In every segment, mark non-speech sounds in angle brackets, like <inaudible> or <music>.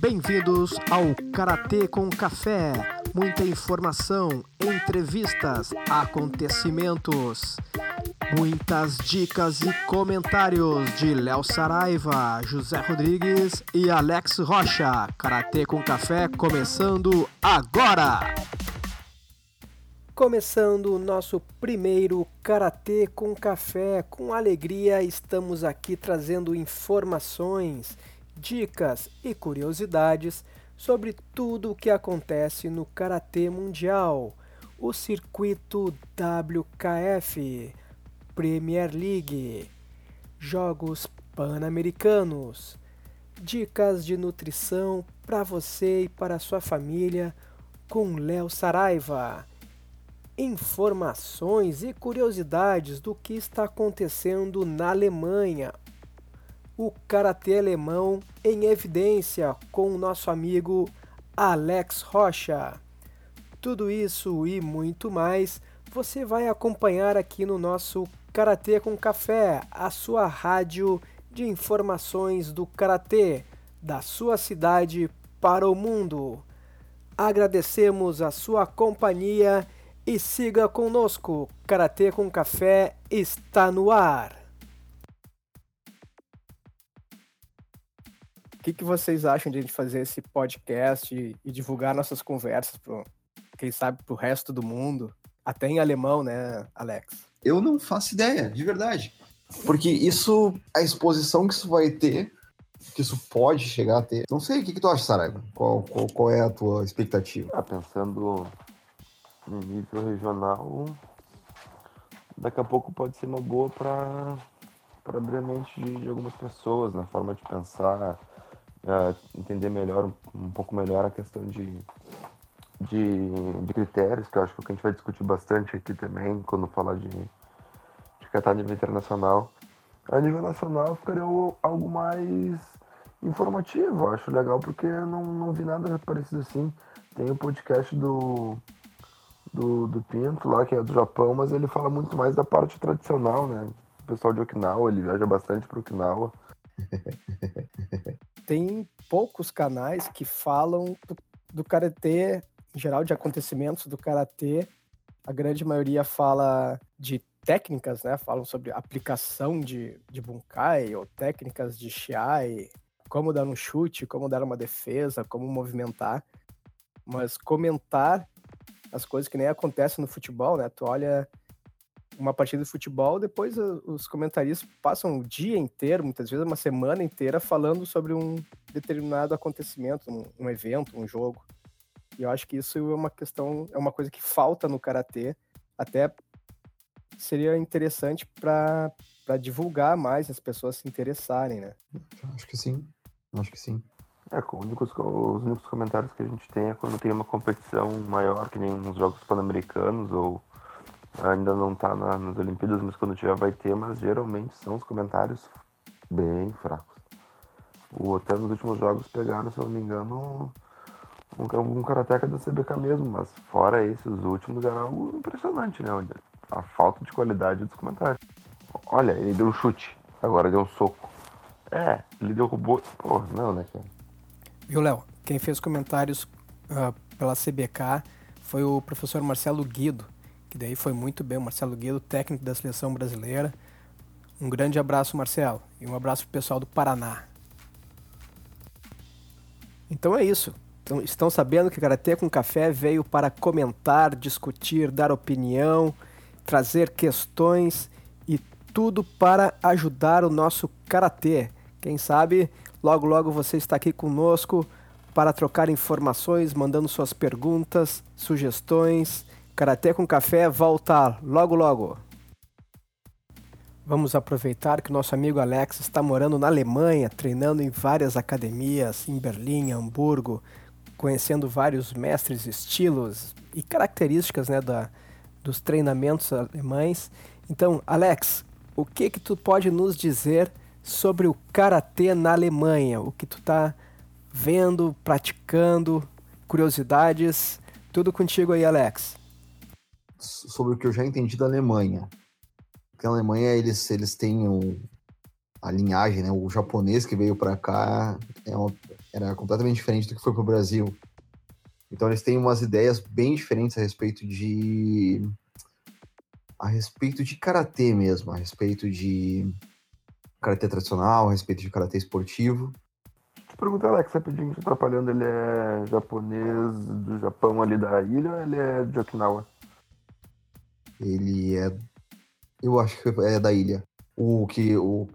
Bem-vindos ao Karatê com Café. Muita informação, entrevistas, acontecimentos, muitas dicas e comentários de Léo Saraiva, José Rodrigues e Alex Rocha. Karatê com Café começando agora! Começando o nosso primeiro Karatê com Café, com alegria estamos aqui trazendo informações, dicas e curiosidades sobre tudo o que acontece no Karatê Mundial, o circuito WKF, Premier League, Jogos Pan-Americanos, dicas de nutrição para você e para sua família com Léo Saraiva informações e curiosidades do que está acontecendo na Alemanha. O karatê alemão em evidência com o nosso amigo Alex Rocha. Tudo isso e muito mais você vai acompanhar aqui no nosso Karatê com Café, a sua rádio de informações do karatê da sua cidade para o mundo. Agradecemos a sua companhia e siga conosco. Karatê com Café está no ar. Que, que vocês acham de a gente fazer esse podcast e, e divulgar nossas conversas para, quem sabe, para o resto do mundo? Até em alemão, né, Alex? Eu não faço ideia, de verdade. Porque isso, a exposição que isso vai ter, que isso pode chegar a ter. Não sei, o que, que tu acha, Saraiva? Qual, qual, qual é a tua expectativa? Ah, pensando no nível regional, daqui a pouco pode ser uma boa para para abrir a mente de, de, algumas pessoas na forma de pensar, uh, entender melhor, um pouco melhor a questão de, de, de, critérios, que eu acho que, é a gente vai discutir bastante aqui também, quando falar de, de a nível internacional. A nível nacional ficaria algo mais informativo, eu acho legal, porque eu não, não vi nada parecido assim. Tem o podcast do do, do Pinto lá, que é do Japão, mas ele fala muito mais da parte tradicional, né? O pessoal de Okinawa, ele viaja bastante para Okinawa. <laughs> Tem poucos canais que falam do, do karatê, em geral, de acontecimentos do karatê. A grande maioria fala de técnicas, né? Falam sobre aplicação de, de bunkai ou técnicas de shiai, como dar um chute, como dar uma defesa, como movimentar. Mas comentar as coisas que nem acontecem no futebol, né? Tu olha uma partida de futebol, depois os comentaristas passam o dia inteiro, muitas vezes uma semana inteira, falando sobre um determinado acontecimento, um, um evento, um jogo. E eu acho que isso é uma questão, é uma coisa que falta no karatê, até seria interessante para divulgar mais, as pessoas se interessarem, né? Acho que sim, acho que sim. É, os únicos, os únicos comentários que a gente tem é quando tem uma competição maior, que nem nos Jogos Pan-Americanos, ou ainda não tá na, nas Olimpíadas, mas quando tiver vai ter, mas geralmente são os comentários bem fracos. O até nos últimos jogos pegaram, se eu não me engano, um, um karateca da CBK mesmo, mas fora esses últimos era algo impressionante, né? A falta de qualidade dos comentários. Olha, ele deu um chute, agora deu um soco. É, ele robô. Pô, não, né, cara? Viu, Léo? Quem fez comentários uh, pela CBK foi o professor Marcelo Guido, que daí foi muito bem. O Marcelo Guido, técnico da seleção brasileira. Um grande abraço, Marcelo, e um abraço pro pessoal do Paraná. Então é isso. Então, estão sabendo que Karatê com Café veio para comentar, discutir, dar opinião, trazer questões e tudo para ajudar o nosso Karatê. Quem sabe Logo, logo você está aqui conosco para trocar informações, mandando suas perguntas, sugestões. Karaté com Café volta logo, logo. Vamos aproveitar que nosso amigo Alex está morando na Alemanha, treinando em várias academias, em Berlim, Hamburgo, conhecendo vários mestres, estilos e características né, da, dos treinamentos alemães. Então, Alex, o que que tu pode nos dizer sobre o karatê na Alemanha, o que tu tá vendo, praticando, curiosidades, tudo contigo aí, Alex. Sobre o que eu já entendi da Alemanha. Porque a Alemanha eles eles têm o, a linhagem, né? O japonês que veio para cá é, uma, era completamente diferente do que foi pro Brasil. Então eles têm umas ideias bem diferentes a respeito de a respeito de karatê mesmo, a respeito de karatê tradicional, a respeito de karatê esportivo. Pergunta, Alex, rapidinho, te atrapalhando, ele é japonês do Japão ali da ilha ou ele é de Okinawa? Ele é. Eu acho que é da ilha. O que, o,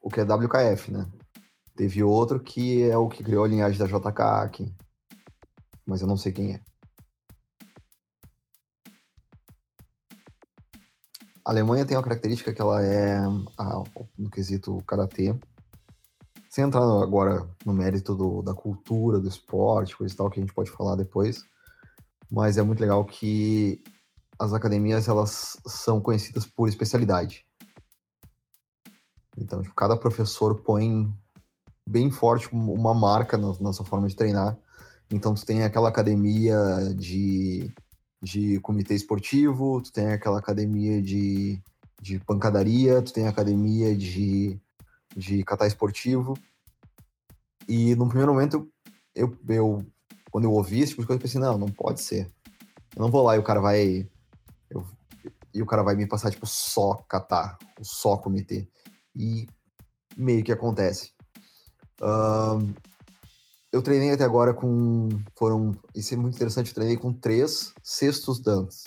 o que é WKF, né? Teve outro que é o que criou a linhagem da JK aqui. Mas eu não sei quem é. A Alemanha tem uma característica que ela é, no quesito karatê, sem entrar agora no mérito do, da cultura, do esporte, coisa e tal, que a gente pode falar depois, mas é muito legal que as academias elas são conhecidas por especialidade. Então, tipo, cada professor põe bem forte uma marca na, na sua forma de treinar. Então, tu tem aquela academia de de comitê esportivo, tu tem aquela academia de, de pancadaria, tu tem academia de, de catar esportivo. E no primeiro momento, eu, eu quando eu ouvi esse tipo de coisa, eu pensei, não, não pode ser. Eu não vou lá e o cara vai. Eu, e o cara vai me passar, tipo, só catar, só comitê. E meio que acontece. Uh, eu treinei até agora com. Foram. Isso é muito interessante, eu treinei com três cestos dantes.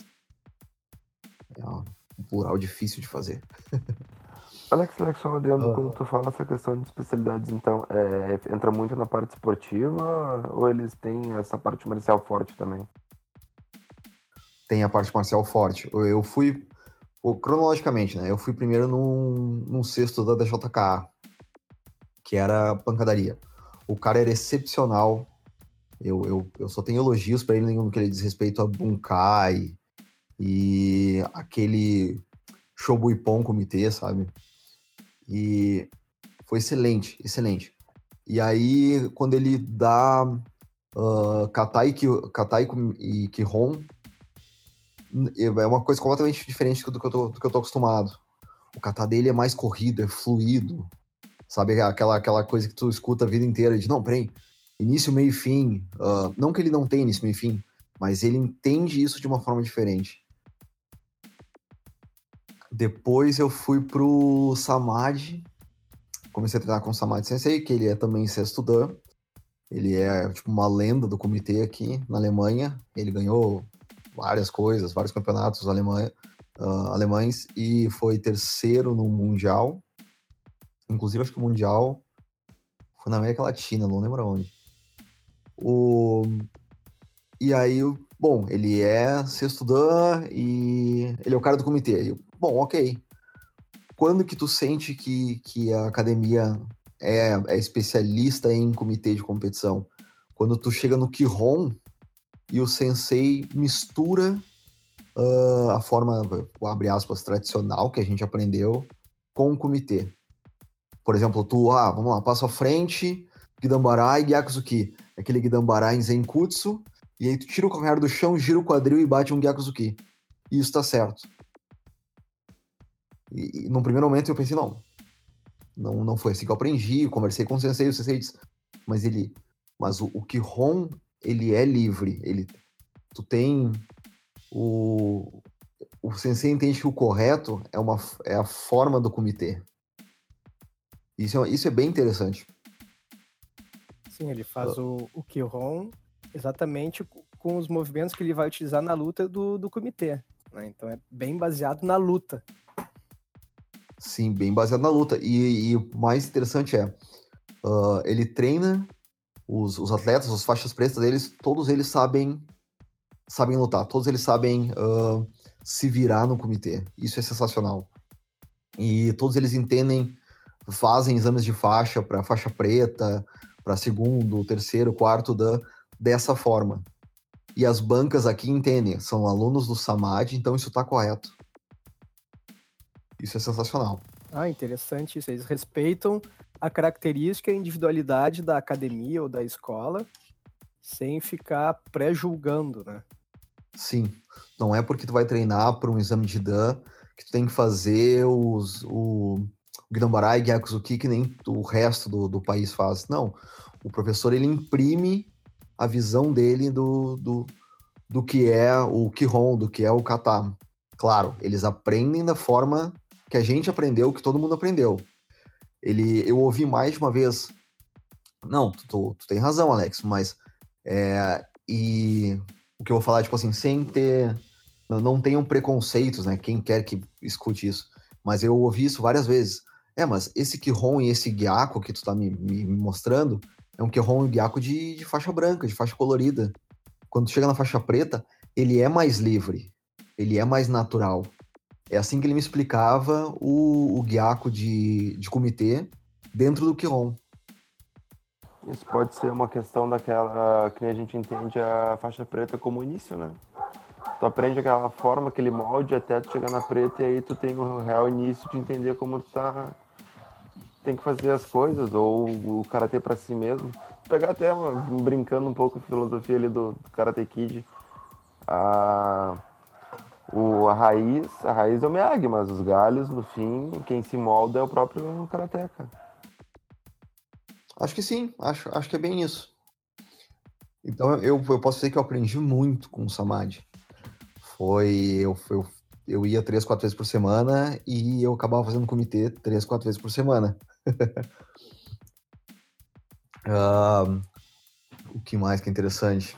É um plural difícil de fazer. <laughs> Alex, Alex, só olhando, quando tu fala essa questão de especialidades, então, é, entra muito na parte esportiva ou eles têm essa parte marcial forte também? Tem a parte marcial forte. Eu fui, cronologicamente, né? Eu fui primeiro num, num cesto da DJK, que era pancadaria. O cara era excepcional. Eu, eu, eu só tenho elogios para ele no que ele diz respeito a Bunkai e aquele Shobuipon comitê, sabe? E foi excelente, excelente. E aí, quando ele dá uh, Katai, Katai e Kihon, é uma coisa completamente diferente do que eu tô, do que eu tô acostumado. O kata dele é mais corrido, é fluido, Sabe aquela, aquela coisa que tu escuta a vida inteira de, não, peraí, início, meio e fim. Uh, não que ele não tenha início, meio e fim, mas ele entende isso de uma forma diferente. Depois eu fui pro Samadhi, comecei a treinar com o Samadhi Sensei, que ele é também sexto dan. Ele é tipo uma lenda do comitê aqui na Alemanha. Ele ganhou várias coisas, vários campeonatos alemã, uh, alemães e foi terceiro no Mundial Inclusive, acho que o Mundial foi na América Latina, não lembro onde. O... E aí, bom, ele é sexto dan e ele é o cara do comitê. Eu, bom, ok. Quando que tu sente que, que a academia é, é especialista em comitê de competição? Quando tu chega no Kihon e o sensei mistura uh, a forma, abre aspas, tradicional que a gente aprendeu com o comitê. Por exemplo, tu, ah, vamos lá, passo à frente, Gidambara e Gyakuzuki. Aquele Gidambara em Zenkutsu, e aí tu tira o calcanhar do chão, gira o quadril e bate um Gyakuzuki. E isso tá certo. E, e num primeiro momento eu pensei, não, não, não foi assim que eu aprendi, eu conversei com o sensei, o sensei disse, mas ele, mas o, o Kihon, ele é livre, ele, tu tem o, o sensei entende que o correto é, uma, é a forma do comitê. Isso é, isso é bem interessante. Sim, ele faz o, o Kihon exatamente com os movimentos que ele vai utilizar na luta do, do comitê. Né? Então é bem baseado na luta. Sim, bem baseado na luta. E, e o mais interessante é, uh, ele treina os, os atletas, as faixas pretas deles, todos eles sabem sabem lutar, todos eles sabem uh, se virar no comitê. Isso é sensacional. E todos eles entendem fazem exames de faixa para faixa preta, para segundo, terceiro, quarto dan dessa forma. E as bancas aqui entendem, são alunos do SAMAD, então isso está correto. Isso é sensacional. Ah, interessante isso. Eles respeitam a característica e a individualidade da academia ou da escola, sem ficar pré-julgando, né? Sim. Não é porque tu vai treinar para um exame de Dan que tu tem que fazer os, o, Guidambarai e Gyakuzuki que nem o resto do, do país faz. Não. O professor ele imprime a visão dele do, do, do que é o Kihon, do que é o kata. Claro, eles aprendem da forma que a gente aprendeu, que todo mundo aprendeu. Ele, eu ouvi mais de uma vez. Não, tu, tu, tu tem razão, Alex, mas é, e o que eu vou falar, tipo assim, sem ter. Não, não tenham preconceitos, né? Quem quer que escute isso. Mas eu ouvi isso várias vezes. É, mas esse Kihon e esse Gyako que tu tá me, me, me mostrando é um Kihon e Gyako de, de faixa branca, de faixa colorida. Quando chega na faixa preta, ele é mais livre, ele é mais natural. É assim que ele me explicava o, o Gyako de, de comitê dentro do Kihon. Isso pode ser uma questão daquela que a gente entende a faixa preta como início, né? Tu aprende aquela forma, aquele molde até tu chegar na preta e aí tu tem o real início de entender como tu tá tem que fazer as coisas ou o karatê para si mesmo. Pegar até brincando um pouco a filosofia ali do, do Karate Kid. A o, a raiz, a raiz é o Miyagi, mas os galhos, no fim, quem se molda é o próprio Karateka. Acho que sim, acho, acho que é bem isso. Então eu, eu posso dizer que eu aprendi muito com o Samadhi. Foi. Eu, eu, eu ia três, quatro vezes por semana e eu acabava fazendo comitê três, quatro vezes por semana. uh, <laughs> o que mais que é interessante?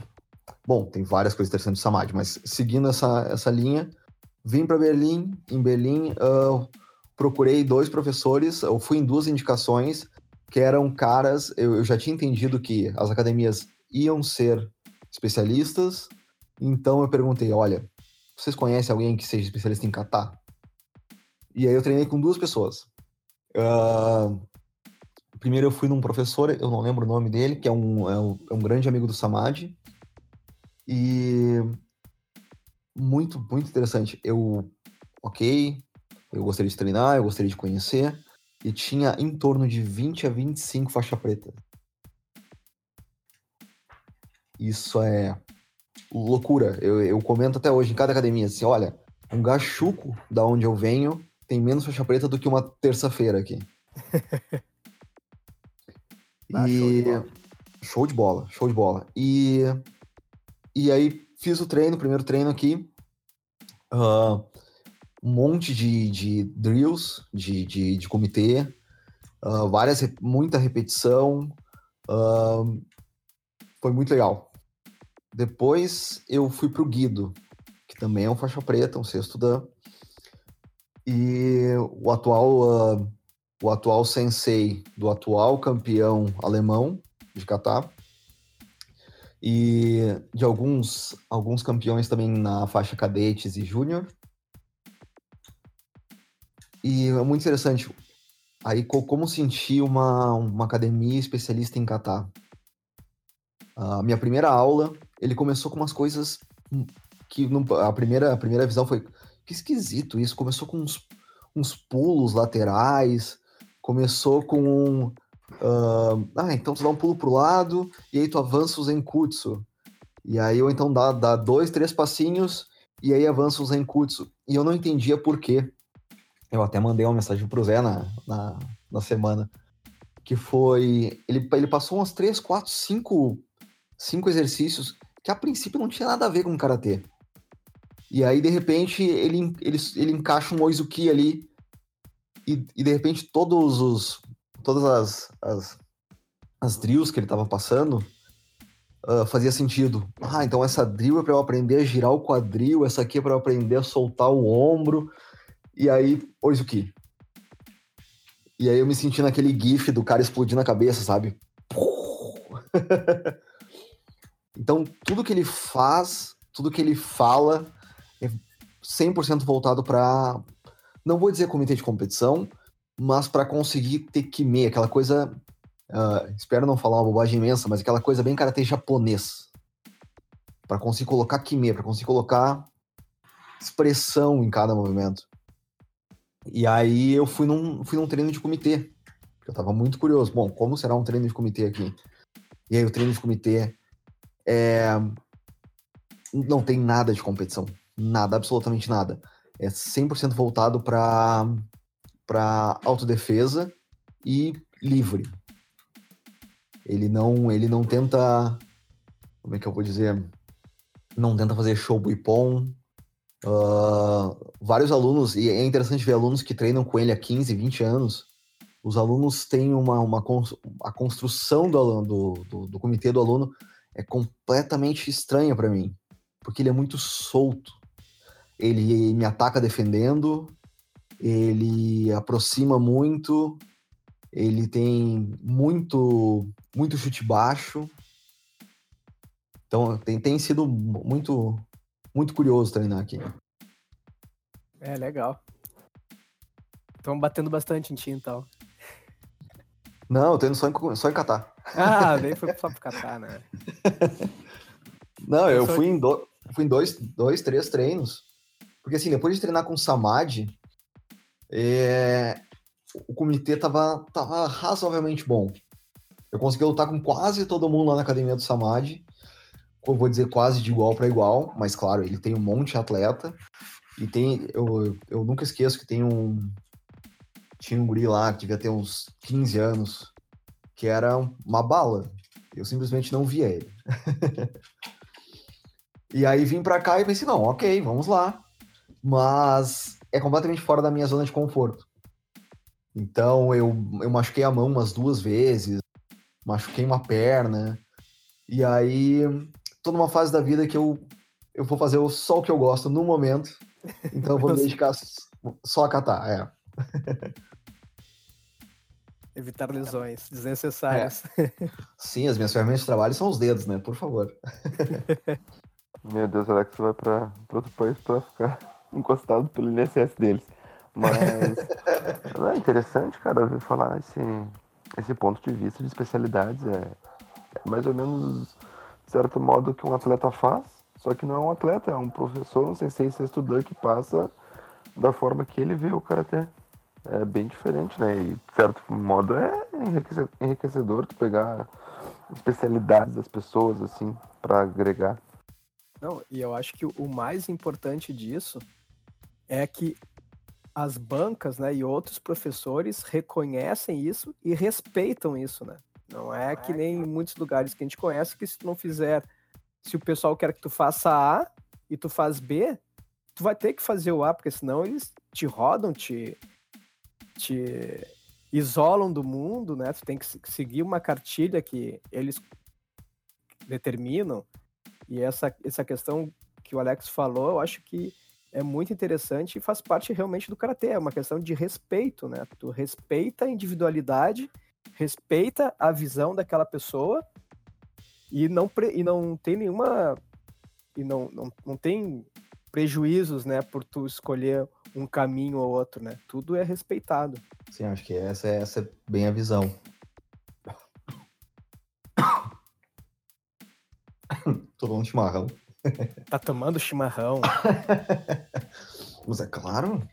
Bom, tem várias coisas interessantes do Samadhi, mas seguindo essa, essa linha, vim para Berlim. Em Berlim, uh, procurei dois professores, eu fui em duas indicações que eram caras. Eu, eu já tinha entendido que as academias iam ser especialistas, então eu perguntei: olha, vocês conhecem alguém que seja especialista em kata? E aí eu treinei com duas pessoas. Uh, primeiro eu fui num professor, eu não lembro o nome dele, que é um, é um, é um grande amigo do Samadhi. E muito, muito interessante. Eu, ok, eu gostaria de treinar, eu gostaria de conhecer e tinha em torno de 20 a 25 faixa preta. Isso é loucura. Eu, eu comento até hoje em cada academia assim: olha, um gachuco da onde eu venho tem menos faixa preta do que uma terça-feira aqui. <laughs> ah, e show de, bola, show de bola. E e aí fiz o treino, o primeiro treino aqui. Uh, um monte de, de drills de, de, de comitê, uh, várias, muita repetição. Uh, foi muito legal. Depois eu fui para o Guido, que também é um faixa preta, um sexto dan. E o atual, o atual sensei do atual campeão alemão de kata e de alguns, alguns campeões também na faixa cadetes e júnior. E é muito interessante. Aí, como sentir uma, uma academia especialista em kata? A minha primeira aula, ele começou com umas coisas que a, primeira, a primeira visão foi que esquisito isso. Começou com uns, uns pulos laterais, começou com. Uh, ah, então tu dá um pulo pro lado e aí tu avança o Zenkutsu. E aí, ou então dá, dá dois, três passinhos e aí avança o Zenkutsu. E eu não entendia por quê. Eu até mandei uma mensagem pro Zé na, na, na semana. Que foi. Ele, ele passou umas 3, 4, 5, 5 exercícios que a princípio não tinha nada a ver com karatê. E aí, de repente, ele, ele, ele encaixa um Oizuki ali. E, e de repente, todos os. Todas as, as, as drills que ele estava passando uh, fazia sentido. Ah, então essa drill é para eu aprender a girar o quadril, essa aqui é para eu aprender a soltar o ombro. E aí, Oizuki. E aí eu me senti naquele gif do cara explodindo a cabeça, sabe? <laughs> então, tudo que ele faz, tudo que ele fala é 100% voltado para não vou dizer comitê de competição, mas para conseguir ter kime, aquela coisa, uh, espero não falar uma bobagem imensa, mas aquela coisa bem karatê japonês. Para conseguir colocar kime, para conseguir colocar expressão em cada movimento. E aí eu fui num, fui num treino de comitê. Eu tava muito curioso. Bom, como será um treino de comitê aqui? E aí o treino de comitê é... não tem nada de competição. Nada, absolutamente nada. É 100% voltado para para autodefesa e livre. Ele não, ele não tenta, como é que eu vou dizer, não tenta fazer show buipom. Uh, vários alunos, e é interessante ver alunos que treinam com ele há 15, 20 anos, os alunos têm uma, uma a construção do, do, do, do comitê do aluno é completamente estranha para mim, porque ele é muito solto. Ele me ataca defendendo, ele aproxima muito, ele tem muito muito chute baixo. Então tem, tem sido muito muito curioso treinar aqui. É legal. Estão batendo bastante em ti então. Não, eu tô indo só em, só em Catar. Ah, nem <laughs> foi só pro Catar, né? Não, eu, fui, em do, fui em dois, dois, três treinos. Porque assim, depois de treinar com o Samad, é, o comitê tava, tava razoavelmente bom. Eu consegui lutar com quase todo mundo lá na academia do Samad. Eu vou dizer quase de igual para igual, mas claro, ele tem um monte de atleta. E tem. Eu, eu nunca esqueço que tem um, tinha um guri lá que devia ter uns 15 anos, que era uma bala. Eu simplesmente não via ele. <laughs> e aí vim para cá e pensei, não, ok, vamos lá. Mas é completamente fora da minha zona de conforto. Então eu, eu machuquei a mão umas duas vezes, machuquei uma perna. E aí, tô numa fase da vida que eu, eu vou fazer só o que eu gosto no momento. Então eu vou me <laughs> dedicar só a catar, é. Evitar lesões desnecessárias. É. Sim, as minhas ferramentas de trabalho são os dedos, né? Por favor. <laughs> Meu Deus, Alex vai para outro país para ficar encostado pelo INSS deles. Mas <laughs> é interessante, cara, ouvir falar esse, esse ponto de vista de especialidades. É, é mais ou menos, de certo modo, que um atleta faz, só que não é um atleta, é um professor, um sensei, um estudante que passa da forma que ele vê o karatê é bem diferente, né? E, de certo modo, é enriquecedor tu pegar especialidades das pessoas, assim, para agregar. Não, e eu acho que o mais importante disso é que as bancas, né, e outros professores reconhecem isso e respeitam isso, né? Não é que nem em muitos lugares que a gente conhece que se tu não fizer, se o pessoal quer que tu faça A e tu faz B, tu vai ter que fazer o A, porque senão eles te rodam, te, te isolam do mundo, né? Tu tem que seguir uma cartilha que eles determinam. E essa, essa questão que o Alex falou, eu acho que é muito interessante e faz parte realmente do karatê. É uma questão de respeito, né? Tu respeita a individualidade, respeita a visão daquela pessoa e não, e não tem nenhuma. E não, não, não tem prejuízos, né, por tu escolher um caminho ou outro, né? Tudo é respeitado. Sim, acho que essa, é, essa é bem a visão. <coughs> Tô tomando chimarrão. <laughs> Tá tomando chimarrão? <laughs> Mas é claro.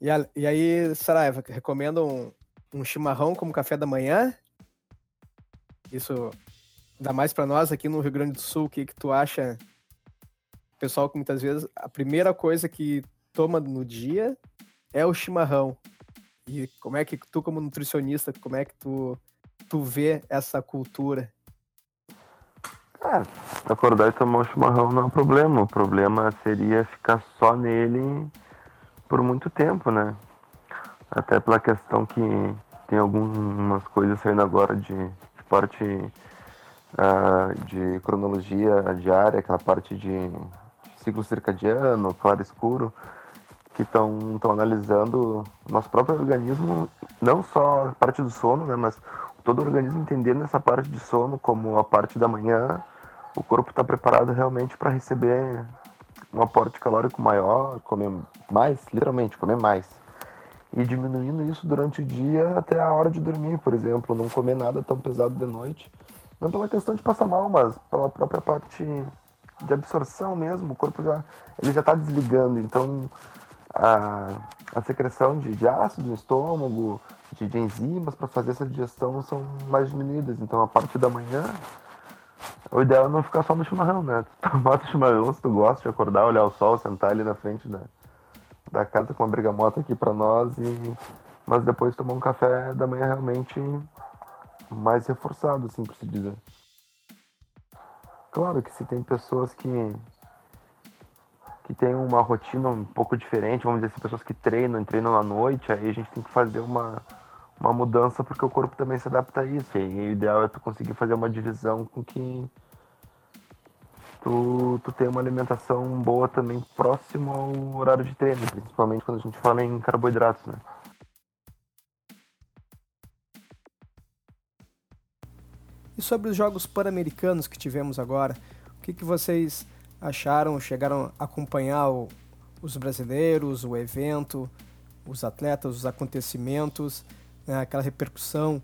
E, a, e aí, Saraiva, recomenda um, um chimarrão como café da manhã? Isso dá mais para nós aqui no Rio Grande do Sul, o que, que tu acha? Pessoal que muitas vezes a primeira coisa que toma no dia é o chimarrão. E como é que tu, como nutricionista, como é que tu, tu vê essa cultura? É, acordar e tomar um chimarrão não é um problema. O problema seria ficar só nele por muito tempo, né? Até pela questão que tem algumas coisas saindo agora de, de parte uh, de cronologia diária, aquela parte de ciclo circadiano, claro escuro, que estão analisando nosso próprio organismo, não só a parte do sono, né, mas todo o organismo entendendo essa parte de sono como a parte da manhã, o corpo está preparado realmente para receber um aporte calórico maior, comer mais, literalmente, comer mais. E diminuindo isso durante o dia até a hora de dormir, por exemplo, não comer nada tão pesado de noite. Não pela questão de passar mal, mas pela própria parte de absorção mesmo. O corpo já ele já está desligando, então a, a secreção de, de ácido no estômago, de, de enzimas para fazer essa digestão são mais diminuídas. Então a parte da manhã O ideal é não ficar só no chimarrão, né? <laughs> Bota o chimarrão se tu gosta de acordar, olhar o sol, sentar ali na frente da, da casa com uma bergamota aqui pra nós e. Mas depois tomar um café da manhã realmente mais reforçado, assim por se dizer. Claro que se tem pessoas que que tem uma rotina um pouco diferente, vamos dizer assim, pessoas que treinam, treinam à noite, aí a gente tem que fazer uma, uma mudança porque o corpo também se adapta a isso. E o ideal é tu conseguir fazer uma divisão com que tu, tu tenha uma alimentação boa também próximo ao horário de treino, principalmente quando a gente fala em carboidratos, né? E sobre os Jogos Pan-Americanos que tivemos agora, o que, que vocês acharam, chegaram a acompanhar o, os brasileiros, o evento, os atletas, os acontecimentos, né, aquela repercussão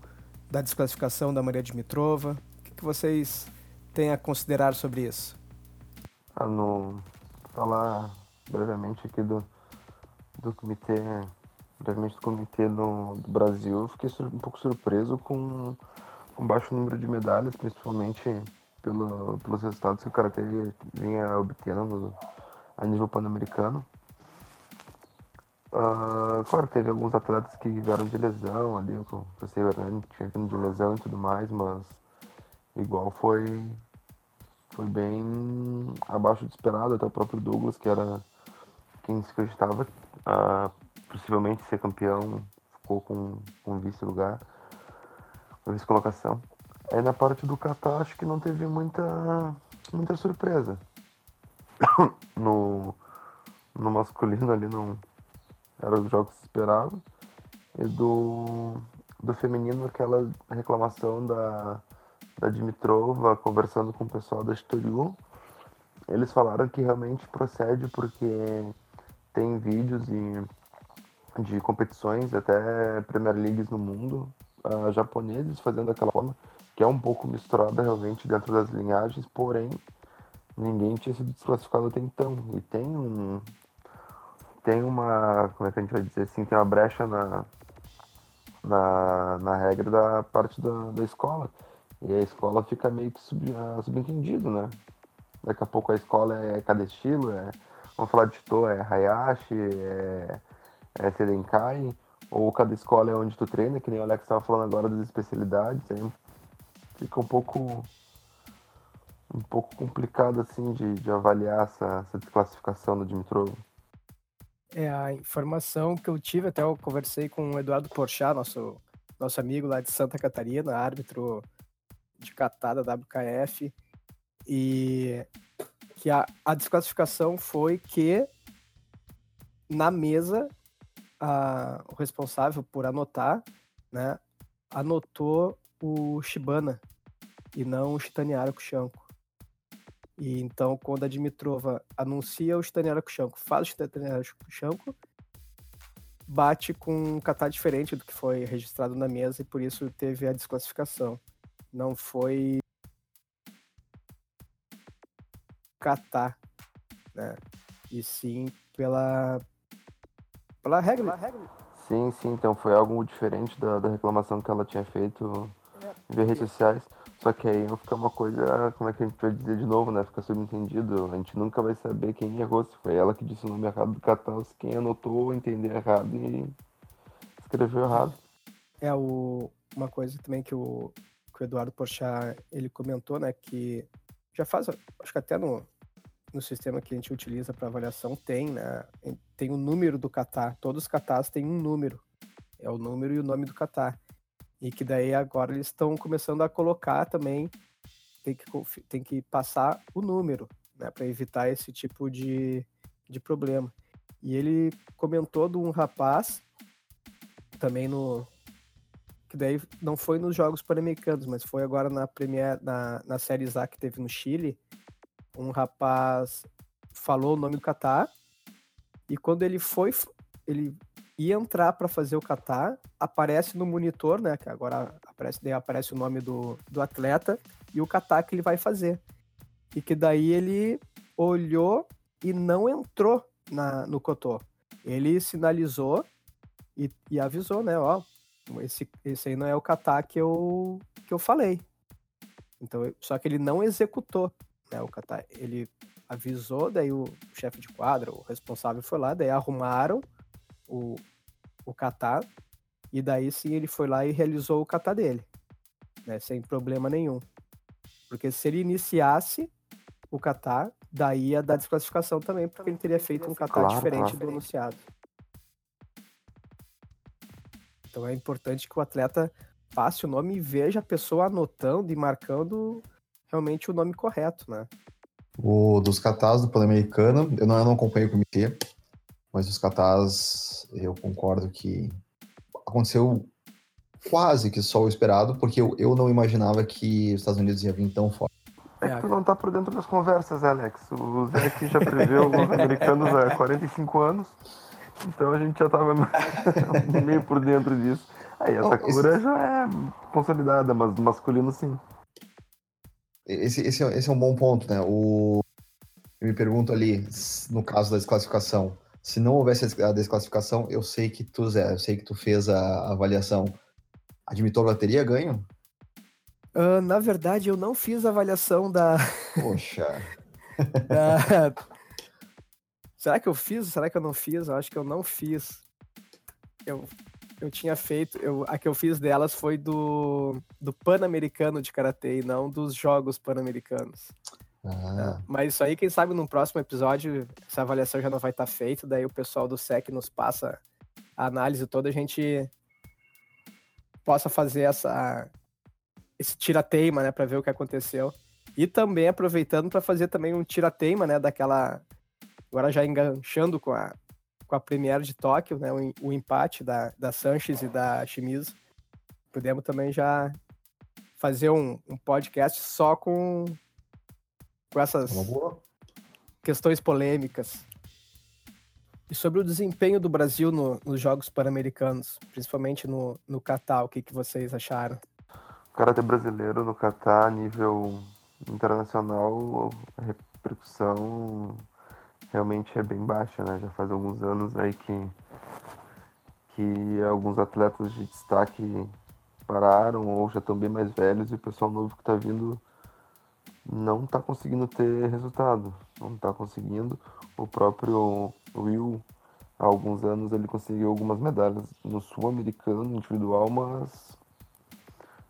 da desclassificação da Maria Dimitrova? O que, que vocês têm a considerar sobre isso? Ah, no, falar brevemente aqui do, do comitê, brevemente do comitê do, do Brasil, eu fiquei um pouco surpreso com com baixo número de medalhas, principalmente pelo, pelos resultados que o Karatê vinha obtendo a nível pan-americano. Uh, claro, teve alguns atletas que vieram de lesão ali, o José Hernani tinha vindo de lesão e tudo mais, mas igual foi, foi bem abaixo do esperado, até o próprio Douglas, que era quem se acreditava uh, possivelmente ser campeão, ficou com, com vice-lugar vice-colocação. Aí na parte do Catar acho que não teve muita, muita surpresa. <coughs> no, no masculino ali não era os jogos esperados. E do, do feminino aquela reclamação da, da Dimitrova conversando com o pessoal da Estoril. Eles falaram que realmente procede porque tem vídeos e de competições, até Premier Leagues no mundo, uh, japoneses fazendo daquela forma, que é um pouco misturada realmente dentro das linhagens, porém ninguém tinha sido desclassificado até então. E tem um. Tem uma. Como é que a gente vai dizer assim? Tem uma brecha na, na, na regra da parte da, da escola. E a escola fica meio que sub, uh, subentendido, né? Daqui a pouco a escola é cada estilo, é, vamos falar de Tô, é Hayashi, é, é Sedenkai, ou cada escola é onde tu treina, que nem o Alex estava falando agora das especialidades, aí fica um pouco um pouco complicado assim de, de avaliar essa, essa desclassificação do Dimitrov. É, a informação que eu tive, até eu conversei com o Eduardo Porchat, nosso, nosso amigo lá de Santa Catarina, árbitro de catada da WKF, e que a, a desclassificação foi que na mesa a, o responsável por anotar, né, anotou o Shibana e não o Shitaniara Kushanko. E então, quando a Dimitrova anuncia o Shitaniara Kushanko, faz o Shitaniara Kushanko, bate com um kata diferente do que foi registrado na mesa e por isso teve a desclassificação. Não foi kata, né? E sim pela pela regra. Sim, sim, então foi algo diferente da, da reclamação que ela tinha feito. Via redes sociais. Só que aí fica uma coisa, como é que a gente vai dizer de novo, né? Fica subentendido. A gente nunca vai saber quem errou, se foi ela que disse o nome errado do catálogo, quem anotou, entendeu errado e escreveu errado. É o, uma coisa também que o, que o Eduardo Porchat, ele comentou, né? Que já faz, acho que até no, no sistema que a gente utiliza para avaliação tem, né? Tem o número do catar. Todos os catars têm um número. É o número e o nome do catar. E que daí agora eles estão começando a colocar também, tem que, tem que passar o número, né? Para evitar esse tipo de, de problema. E ele comentou de um rapaz, também no. Que daí não foi nos Jogos Pan-Americanos, mas foi agora na, Premier, na, na Série A que teve no Chile um rapaz falou o nome do Catar e quando ele foi, ele ia entrar para fazer o Catar, aparece no monitor, né? Que agora aparece, daí aparece o nome do, do atleta e o Catar que ele vai fazer. E que daí ele olhou e não entrou na, no Cotô. Ele sinalizou e, e, avisou, né? Ó, esse, esse aí não é o Catar que eu, que eu falei. Então, só que ele não executou né, o kata. Ele avisou, daí o chefe de quadra, o responsável foi lá, daí arrumaram o, o kata, e daí sim ele foi lá e realizou o kata dele, né, sem problema nenhum. Porque se ele iniciasse o kata, daí ia dar desclassificação também, porque ele teria feito um kata claro, diferente claro. do anunciado. Então é importante que o atleta passe o nome e veja a pessoa anotando e marcando realmente o nome correto, né? O dos catas do Pan-Americano, eu não, eu não acompanho o comitê, mas os catas eu concordo que aconteceu quase que só o esperado, porque eu, eu não imaginava que os Estados Unidos ia vir tão forte. É que tu não tá por dentro das conversas, Alex. O Zé aqui já preveu os americanos há 45 anos, então a gente já tava <laughs> meio por dentro disso. Aí essa cura esse... já é consolidada, mas masculino sim. Esse, esse, é, esse é um bom ponto, né? O... Eu me pergunto ali, no caso da desclassificação, se não houvesse a desclassificação, eu sei que tu, Zé, eu sei que tu fez a avaliação. A Dimitrova teria ganho? Uh, na verdade, eu não fiz a avaliação da. <laughs> Poxa. da... Será que eu fiz? Será que eu não fiz? Eu acho que eu não fiz. Eu eu tinha feito, eu, a que eu fiz delas foi do, do Pan-Americano de Karatê e não dos Jogos Pan-Americanos. Ah. É, mas isso aí, quem sabe, no próximo episódio, essa avaliação já não vai estar tá feita, daí o pessoal do SEC nos passa a análise toda, a gente possa fazer essa esse tira-teima, né, para ver o que aconteceu. E também aproveitando para fazer também um tira-teima, né, daquela agora já enganchando com a com a Premiere de Tóquio, né, o, o empate da, da Sanches e da Shimizu. Podemos também já fazer um, um podcast só com, com essas questões polêmicas. E sobre o desempenho do Brasil no, nos Jogos Pan-Americanos, principalmente no, no Catar, o que, que vocês acharam? O karatê brasileiro no Catar, a nível internacional, a repercussão realmente é bem baixa, né? Já faz alguns anos aí que, que alguns atletas de destaque pararam ou já estão bem mais velhos e o pessoal novo que está vindo não está conseguindo ter resultado, não está conseguindo. O próprio Will, há alguns anos, ele conseguiu algumas medalhas no sul-americano individual, mas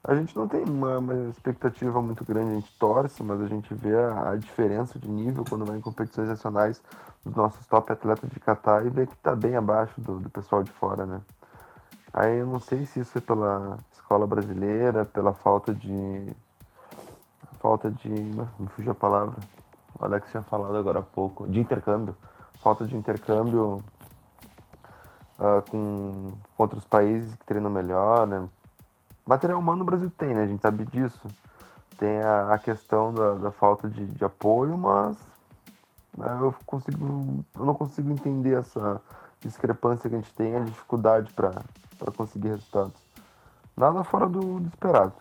a gente não tem uma, uma, expectativa muito grande, a gente torce, mas a gente vê a, a, diferença de nível quando vai em competições nacionais dos nossos top atletas de Catar e vê que está bem abaixo do, do pessoal de fora, né? Aí eu não sei se isso é pela escola brasileira, pela falta de. Falta de. Me fugiu a palavra. O Alex tinha falado agora há pouco. De intercâmbio. Falta de intercâmbio uh, com, com outros países que treinam melhor, né? Material humano o Brasil tem, né? A gente sabe disso. Tem a, a questão da, da falta de, de, apoio, mas né, eu, consigo, eu não consigo entender essa discrepância que a gente tem, a dificuldade para conseguir resultados. Nada fora do, do esperado,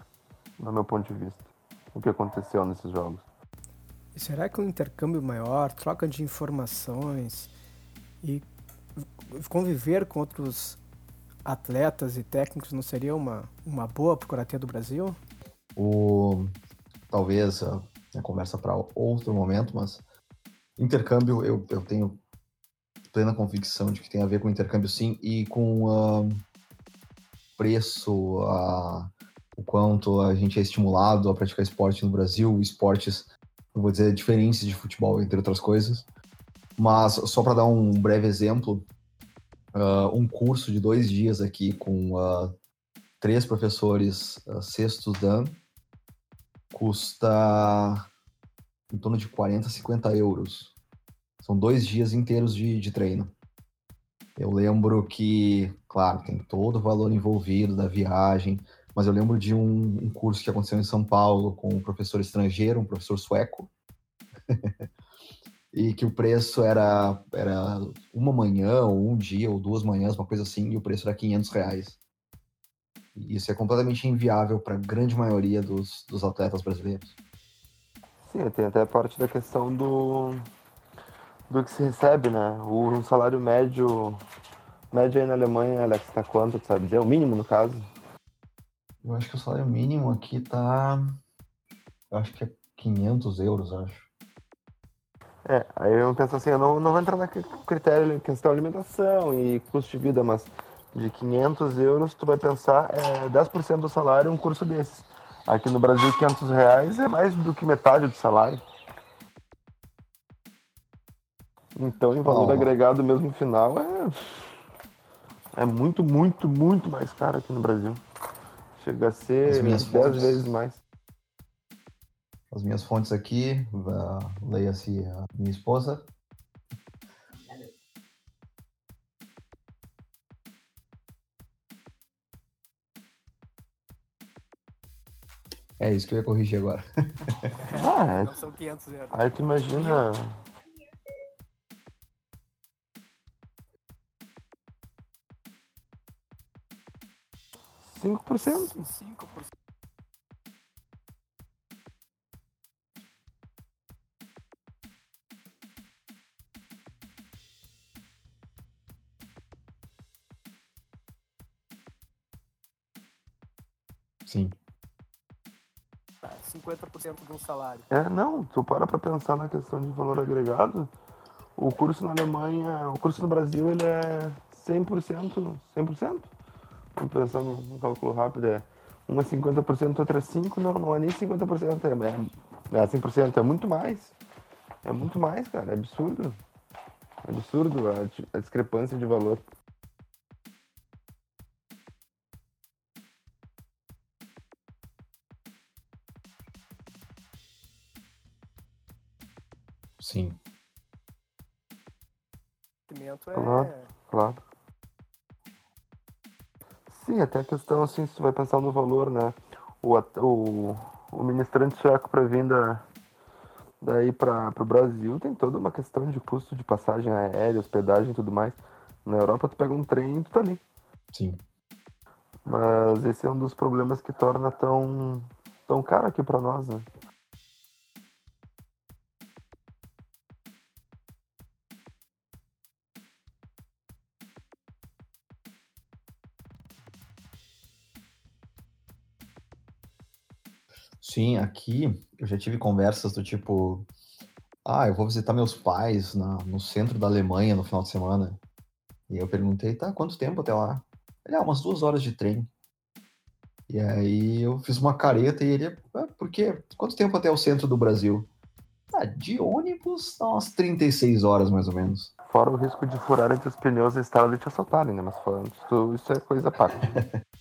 no meu ponto de vista, o que aconteceu nesses jogos. E será que um intercâmbio maior, troca de informações e conviver com outros atletas e técnicos não seria uma, uma boa para o Karatê do Brasil? O, talvez a, a conversa para outro momento, mas intercâmbio eu, eu tenho plena convicção de que tem a ver com intercâmbio sim e com uh, preço, uh, quanto a gente é estimulado a praticar esporte no Brasil, esportes, eu vou dizer, diferentes de futebol, entre outras coisas. Mas só para dar um breve exemplo, uh, um curso de dois dias aqui com uh, três professores uh, sextos dan custa em torno de 40, 50 euros. São dois dias inteiros de, de treino. Eu lembro que, claro, tem todo o valor envolvido da viagem, mas eu lembro de um, um curso que aconteceu em São Paulo com um professor estrangeiro, um professor sueco, <laughs> e que o preço era, era uma manhã, ou um dia, ou duas manhãs, uma coisa assim, e o preço era 500 reais. E isso é completamente inviável para a grande maioria dos, dos atletas brasileiros. Sim, tem até a parte da questão do, do que se recebe, né? O um salário médio, médio aí na Alemanha, Alex, tá quanto, sabe dizer? O mínimo, no caso? Eu acho que o salário mínimo aqui tá Eu acho que é 500 euros, acho. É, aí eu penso assim, eu não, não vou entrar na critério questão de alimentação e custo de vida, mas de 500 euros tu vai pensar é 10% do salário um curso desses. Aqui no Brasil, 500 reais é mais do que metade do salário. Então, em valor oh. agregado mesmo no final, é, é muito, muito, muito mais caro aqui no Brasil. Chega a ser 10 vezes mais. As minhas fontes aqui, leia-se a minha esposa. É isso que eu ia corrigir agora. <laughs> Ah, é. Não são 500 euros. Aí tu imagina. Cinco por cento. Cinco por cento. Sim. 50% de um salário. É, não, tu para para pensar na questão de valor agregado, o curso na Alemanha, o curso no Brasil, ele é 100%, 100%. Pensar num cálculo rápido, é uma é 50%, outra é 5%, não, não é nem 50%, é, é 100%, é muito mais. É muito mais, cara, é absurdo. É absurdo a, a discrepância de valor. Sim. é... Claro, claro. Sim, até a questão, assim, se tu vai pensar no valor, né? O, o, o ministrante sueco para vinda daí para o Brasil tem toda uma questão de custo de passagem aérea, hospedagem e tudo mais. Na Europa tu pega um trem e tu tá ali. Sim. Mas esse é um dos problemas que torna tão, tão caro aqui para nós, né? Sim, aqui eu já tive conversas do tipo, ah, eu vou visitar meus pais na, no centro da Alemanha no final de semana. E eu perguntei, tá, quanto tempo até lá? Ele, ah, umas duas horas de trem. E aí eu fiz uma careta e ele, ah, por quê? Quanto tempo até o centro do Brasil? Ah, de ônibus dá umas 36 horas mais ou menos. Fora o risco de furar entre os pneus e estar ali te assaltarem, né? Mas falando isso, isso é coisa parte. <laughs>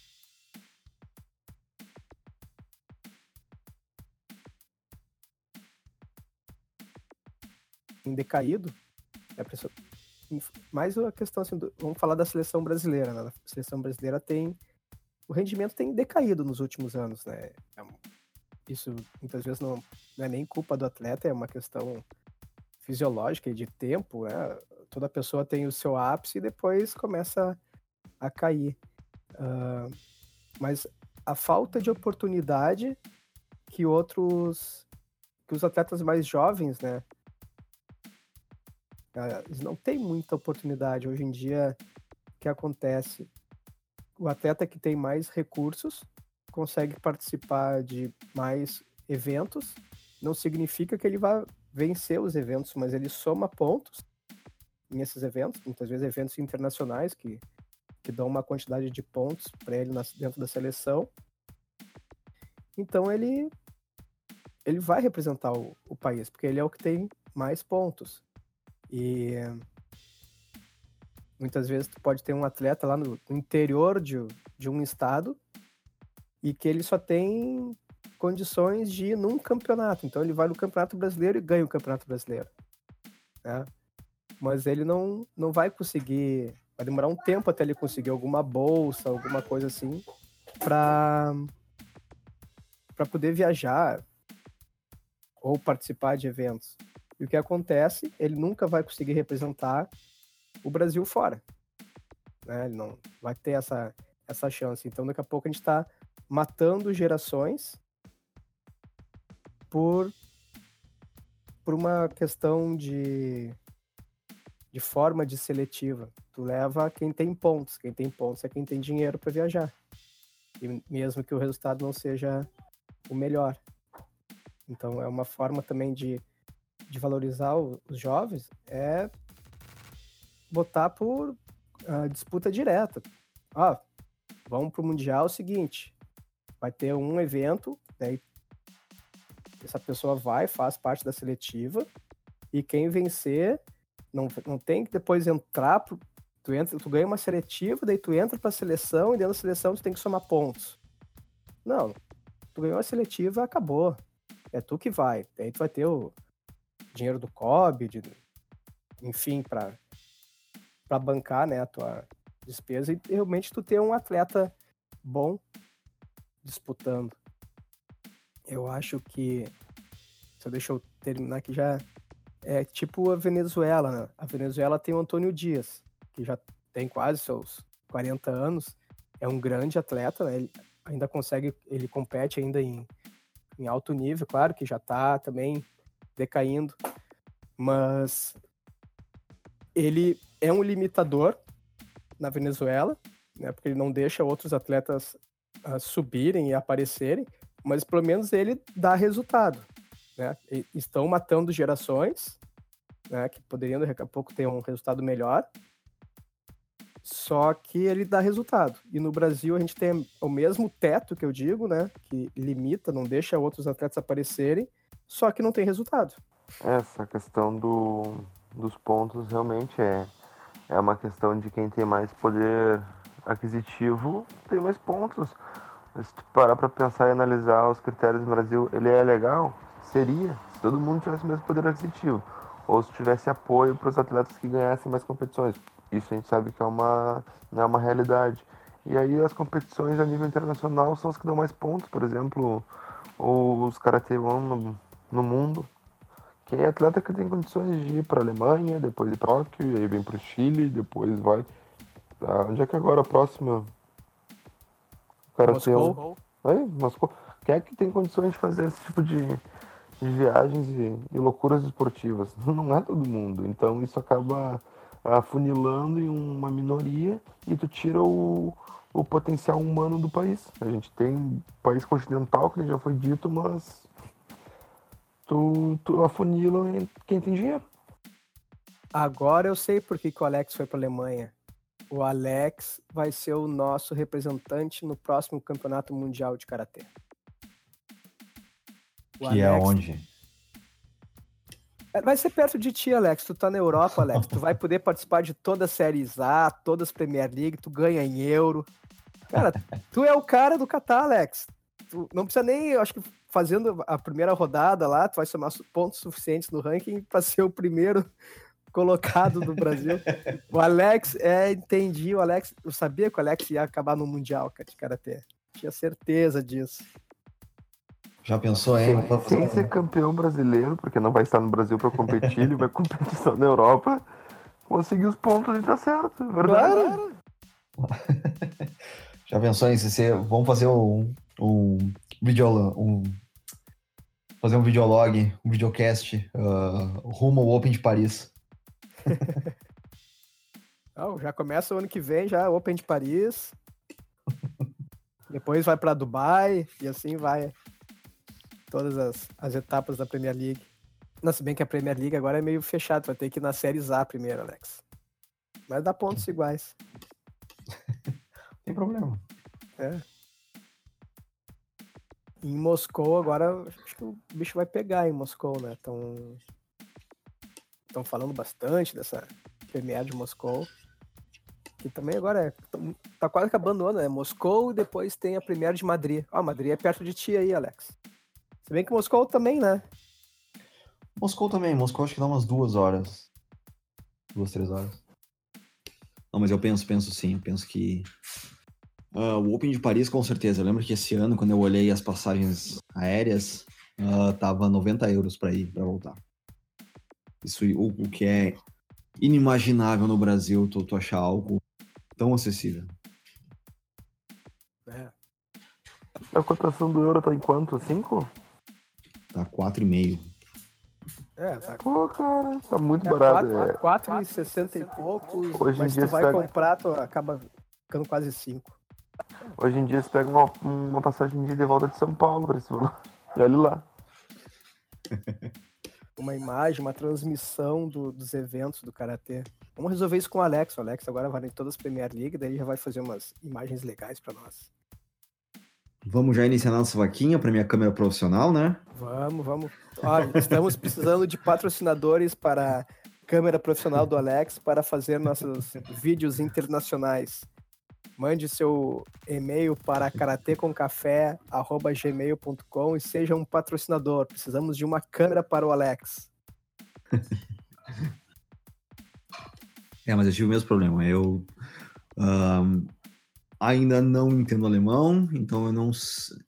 decaído. É. Mais a questão, assim, do... vamos falar da seleção brasileira. Né? A seleção brasileira tem. O rendimento tem decaído nos últimos anos, né? É isso muitas vezes não, não é nem culpa do atleta, é uma questão fisiológica e de tempo, né? Toda pessoa tem o seu ápice e depois começa a cair. Uh, mas a falta de oportunidade que outros que os atletas mais jovens, né, não têm muita oportunidade. Hoje em dia, que acontece? O atleta que tem mais recursos consegue participar de mais eventos. Não significa que ele vá vencer os eventos, mas ele soma pontos nesses eventos, muitas vezes eventos internacionais que, que dão uma quantidade de pontos para ele dentro da seleção. Então ele ele vai representar o, o país, porque ele é o que tem mais pontos. E muitas vezes tu pode ter um atleta lá no interior de, de um estado e que ele só tem condições de ir num campeonato. Então ele vai no Campeonato Brasileiro e ganha o Campeonato Brasileiro. Né? Mas ele não, não vai conseguir. Vai demorar um tempo até ele conseguir alguma bolsa, alguma coisa assim, para para poder viajar ou participar de eventos. E o que acontece, ele nunca vai conseguir representar o Brasil fora. Né? Ele não vai ter essa, essa chance. Então, daqui a pouco a gente está matando gerações por, por uma questão de, de forma de seletiva. Tu leva quem tem pontos. Quem tem pontos é quem tem dinheiro para viajar. E mesmo que o resultado não seja o melhor. Então é uma forma também de, de valorizar o, os jovens, é botar por uh, disputa direta. Ó, vamos para o Mundial é o seguinte, vai ter um evento, daí essa pessoa vai, faz parte da seletiva, e quem vencer não, não tem que depois entrar pro, tu entra, tu ganha uma seletiva, daí tu entra para a seleção e dentro da seleção tu tem que somar pontos. Não, tu ganhou a seletiva, acabou. É tu que vai. Daí tu vai ter o dinheiro do COB, de, enfim, para para bancar, né, a tua despesa e realmente tu ter um atleta bom disputando. Eu acho que só deixa eu terminar aqui já é tipo a Venezuela, né? A Venezuela tem o Antônio Dias, que já tem quase seus 40 anos, é um grande atleta, né? Ele ainda consegue, ele compete ainda em, em alto nível, claro que já está também decaindo, mas ele é um limitador na Venezuela, né? Porque ele não deixa outros atletas uh, subirem e aparecerem, mas pelo menos ele dá resultado né? E estão matando gerações, né? Que poderiam daqui a pouco ter um resultado melhor. Só que ele dá resultado. E no Brasil a gente tem o mesmo teto que eu digo, né? Que limita, não deixa outros atletas aparecerem, só que não tem resultado. Essa questão do, dos pontos realmente é, é uma questão de quem tem mais poder aquisitivo tem mais pontos. Se tu parar para pensar e analisar os critérios no Brasil, ele é legal? seria se todo mundo tivesse o mesmo poder aquisitivo ou se tivesse apoio para os atletas que ganhassem mais competições. Isso a gente sabe que é uma, é uma realidade. E aí as competições a nível internacional são as que dão mais pontos, por exemplo, os Karate no, no mundo. Quem é atleta que tem condições de ir para a Alemanha, depois ir para Tóquio, aí vem para o Chile, depois vai. Tá, onde é que agora a próxima? Karate Moscou. Aí, Moscou. Quem é que tem condições de fazer esse tipo de, de viagens e, e, loucuras esportivas. <laughs> Não é todo mundo. Então isso acaba afunilando em uma minoria e tu tira o, o potencial humano do país. A gente tem país continental, que já foi dito, mas tu, tu quem tem dinheiro. Agora eu sei por que, que o Alex foi para Alemanha. O Alex vai ser o nosso representante no próximo Campeonato Mundial de Karatê. O que é Alex... é onde? Vai ser perto de ti, Alex. Tu tá na Europa, <laughs> Alex. tu vai poder participar de todas as séries A, todas as Premier League, tu ganha em euro. Cara, tu é o cara do Qatar, Alex. Tu não precisa nem, eu acho que fazendo a primeira rodada lá, tu vai somar pontos suficientes no ranking para ser o primeiro <laughs> colocado do Brasil. o Alex, é, entendi. O Alex, eu sabia que o Alex ia acabar no Mundial, cara, de Karatê. Tinha certeza disso. Já pensou, hein? Sem, ser campeão brasileiro, porque não vai estar no Brasil para competir, ele vai <laughs> competir só na Europa, conseguir os pontos e tá certo, é verdade. Claro. Já pensou em se vamos fazer um, um vídeo um fazer um videolog, um videocast uh, rumo ao Open de Paris. <laughs> Não, já começa o ano que vem, já Open de Paris. Depois vai para Dubai e assim vai todas as, as etapas da Premier League. Não, se bem que a Premier League agora é meio fechado, vai ter que ir na Série A primeiro, Alex. Mas dá pontos iguais. Tem problema. É. Em Moscou, agora, acho que o bicho vai pegar em Moscou, né? Estão falando bastante dessa Premier de Moscou. Que também agora é, tá quase acabando o ano, né? Moscou e depois tem a Premier de Madrid. Ó, Madrid é perto de ti aí, Alex. Se bem que Moscou também, né? Moscou também. Moscou acho que dá umas duas horas. Duas, três horas. Não, mas eu penso, penso sim. Eu penso que. Uh, o Open de Paris, com certeza. Eu lembro que esse ano, quando eu olhei as passagens aéreas, uh, tava 90 euros para ir, para voltar. Isso, o, o, que é inimaginável no Brasil, tu, tu achar algo tão acessível. É. A cotação do euro tá em quanto? 5? Tá 4,5. É, tá. Pô, cara, tá muito é, barato. 4,60 é. e poucos. Hoje mas em dia tu vai pega... comprar, tu acaba ficando quase 5. Hoje em dia você pega uma, uma passagem de volta de São Paulo pra esse valor. E olha lá. <laughs> uma imagem, uma transmissão do, dos eventos do Karatê. Vamos resolver isso com o Alex. O Alex agora vai em todas as Premier League, daí já vai fazer umas imagens legais para nós. Vamos já iniciar nossa vaquinha para minha câmera profissional, né? Vamos, vamos. Olha, estamos precisando de patrocinadores para câmera profissional do Alex para fazer nossos vídeos internacionais. Mande seu e-mail para karatecomcafé.gmail.com e seja um patrocinador. Precisamos de uma câmera para o Alex. <laughs> é, mas eu tive o mesmo problema. Eu um, ainda não entendo alemão, então eu não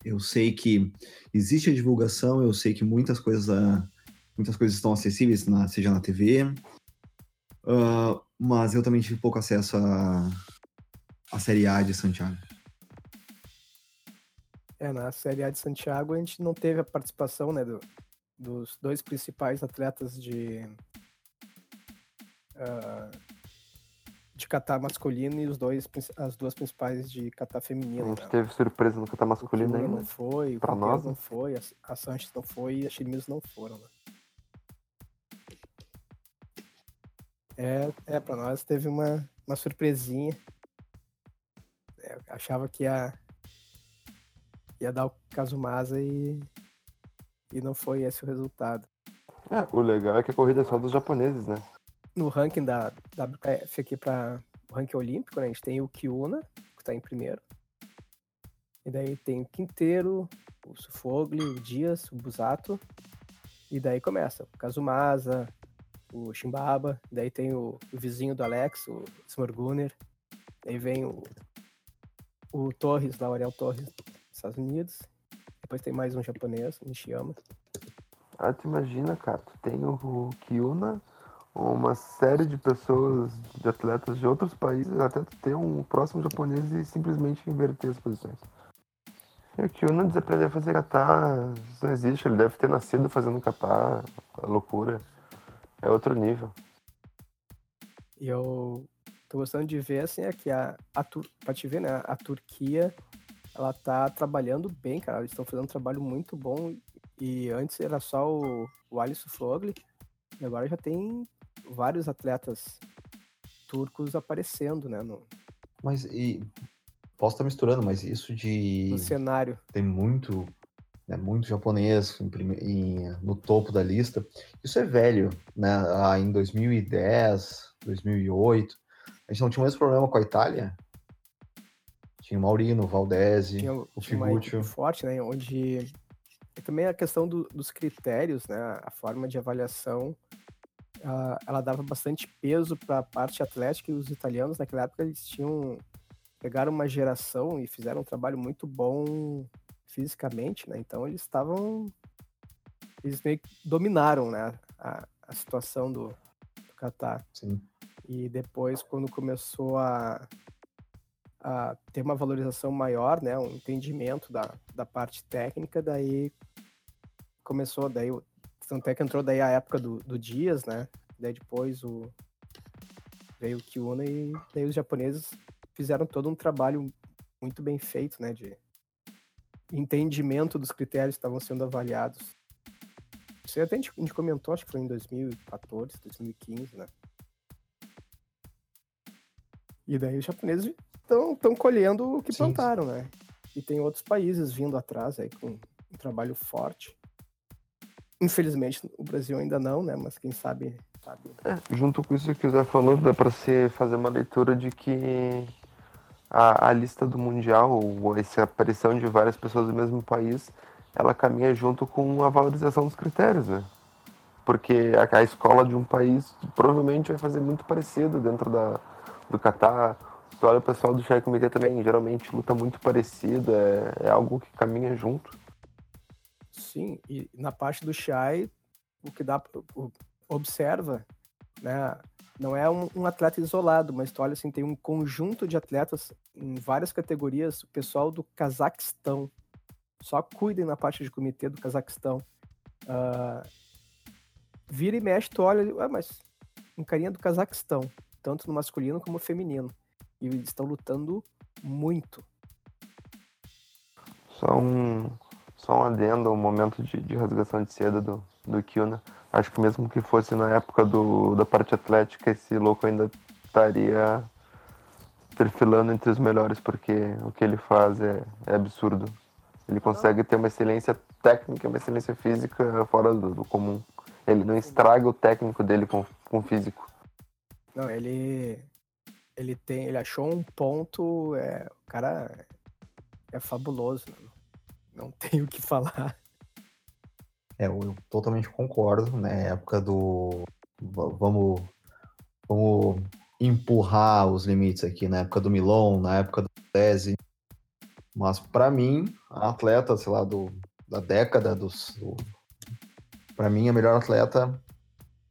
eu sei que existe a divulgação, eu sei que muitas coisas uh, muitas coisas estão acessíveis, na, seja na TV, uh, mas eu também tive pouco acesso a, a Série A de Santiago. É, na Série A de Santiago a gente não teve a participação né, do, dos dois principais atletas de, uh, de catar masculino e os dois, as duas principais de catar feminino. A gente né? teve surpresa no catar masculino ainda. não foi, pra nós não foi, a, Sanches não foi e a Chilimis não foram. Né? É, é para nós teve uma, uma surpresinha. Achava que ia, ia dar o Kazumasa e, e não foi esse o resultado. É, o legal é que a corrida é só dos japoneses, né? No ranking da WKF aqui para o ranking olímpico, né, a gente tem o Kiuna, que está em primeiro. E daí tem o Quinteiro, o Sufogli, o Dias, o Busato. E daí começa o Kazumasa, o Chimbaba, daí tem o, o vizinho do Alex, o Smorguner, daí vem o, o Torres, da Ariel Torres, dos Estados Unidos, depois tem mais um japonês, Nishiyama. Ah, tu imagina, cara, tu tem o Kyuna, uma série de pessoas, de atletas de outros países, até tu ter um próximo japonês e simplesmente inverter as posições. E o Kyuna desaprender a fazer kata, isso não existe, ele deve ter nascido fazendo kata, a loucura. É outro nível. E eu tô gostando de ver, assim, é que a, a pra te ver, né, a Turquia, ela tá trabalhando bem, cara, eles estão fazendo um trabalho muito bom, e antes era só o, o Alisson Flogli, e agora já tem vários atletas turcos aparecendo, né, no... Mas, e, posso estar misturando, mas isso de... No cenário. Tem muito né, muito japonês em, em, no topo da lista. Isso é velho, né? Ah, em 2010, 2008, a gente não tinha o mesmo problema com a Itália. Tinha o Maurino, o Valdese, tinha, o Figuccio. forte, né? Onde e também a questão do, dos critérios, né? A forma de avaliação, ela, ela dava bastante peso para a parte atlética e os italianos naquela época eles tinham pegaram uma geração e fizeram um trabalho muito bom fisicamente, né? Então eles estavam. Eles meio que dominaram né, a, a situação do, do Qatar. Sim. E depois, quando começou a, a ter uma valorização maior, né, um entendimento da, da parte técnica, daí começou, daí, tanto é que entrou daí a época do, do Dias, né, daí depois o, veio o Kiuna e daí os japoneses fizeram todo um trabalho muito bem feito, né, de entendimento dos critérios que estavam sendo avaliados. Isso até a gente, a gente comentou, acho que foi em 2014, 2015, né? E daí os japoneses estão colhendo o que Sim. plantaram, né? E tem outros países vindo atrás aí com um trabalho forte. Infelizmente, o Brasil ainda não, né? Mas quem sabe. sabe. É, junto com isso que o Zé falou, dá para se fazer uma leitura de que a, a lista do Mundial, ou essa aparição de várias pessoas do mesmo país, ela caminha junto com a valorização dos critérios, né? Porque a, a escola de um país provavelmente vai fazer muito parecido dentro da, do Catar. Tu olha o pessoal do Chai Comitê também, geralmente luta muito parecido, é, é algo que caminha junto. Sim, e na parte do Chai, o que dá, observa, né, não é um, um, atleta isolado, mas tu olha assim, tem um conjunto de atletas em várias categorias, o pessoal do Cazaquistão. Só cuidem na parte de comitê do Cazaquistão. Uh, vira e mexe, tu olha, ah, mas um carinha do Cazaquistão, tanto no masculino como no feminino. E eles estão lutando muito. Só um, só um adendo, um momento de, de rasgação de seda do, do Kiuna. Acho que mesmo que fosse na época do, da parte atlética, esse louco ainda estaria perfilando entre os melhores, porque o que ele faz é, é absurdo. Ele consegue ter uma excelência técnica, uma excelência física fora do, do comum. Ele não estraga o técnico dele com, com o físico. Não, ele ele tem, ele achou um ponto, é, o cara é fabuloso, não, <laughs> tenho o que falar. É, eu, totalmente concordo, né? Época do vamos vamos empurrar os limites aqui na época do Milon, na época do Tese. Mas para mim, a atleta, sei lá, do, da década dos do, para mim a melhor atleta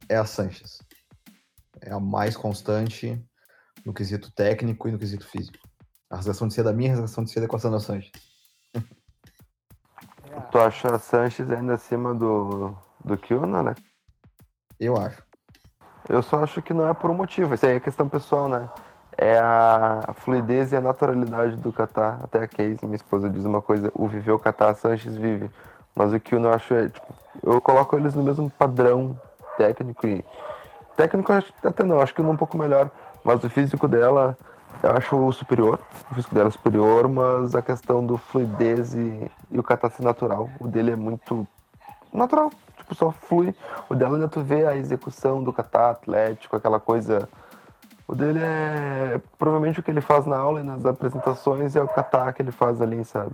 é a Sanches. É a mais constante no quesito técnico e no quesito físico. A razão de ser da minha, a razão de ser da equação da Sanches. Tu acha a Sanches ainda acima do, do Kiona, né? Eu acho. Eu só acho que não é por um motivo. Isso aí é questão pessoal, né? É a fluidez e a naturalidade do Catar. Até a Case, minha esposa, diz uma coisa: o viveu Catar, a Sanches vive. Mas o Kiona eu acho é, tipo, eu coloco eles no mesmo padrão técnico e. Técnico até não, acho que um pouco melhor. Mas o físico dela eu acho superior. O físico dela é superior, mas a questão do fluidez e, e o catarse natural. O dele é muito natural. Tipo, só flui. O dela ainda tu vê a execução do catar atlético, aquela coisa. O dele é provavelmente o que ele faz na aula e nas apresentações é o catar que ele faz ali, sabe?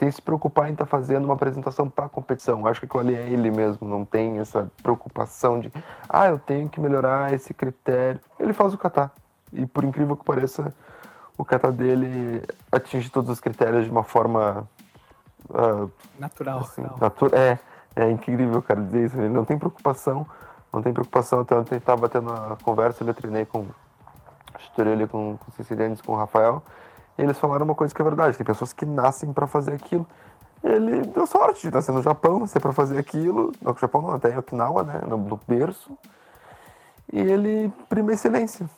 Sem se preocupar em estar tá fazendo uma apresentação para competição. Acho que aquilo ali é ele mesmo, não tem essa preocupação de, ah, eu tenho que melhorar esse critério. Ele faz o catar. E por incrível que pareça, o kata dele atinge todos os critérios de uma forma. Uh, natural. Assim, natu é, é incrível, cara, dizer isso. Ele não tem preocupação, não tem preocupação. Até ontem estava tendo uma conversa, eu treinei com. Estourei ali com, com o Cicilianes, com o Rafael. Eles falaram uma coisa que é verdade: tem pessoas que nascem para fazer aquilo. Ele deu sorte de nascer no Japão, nascer para fazer aquilo. No Japão não, até em Okinawa, né? No, no berço. E ele prima excelência.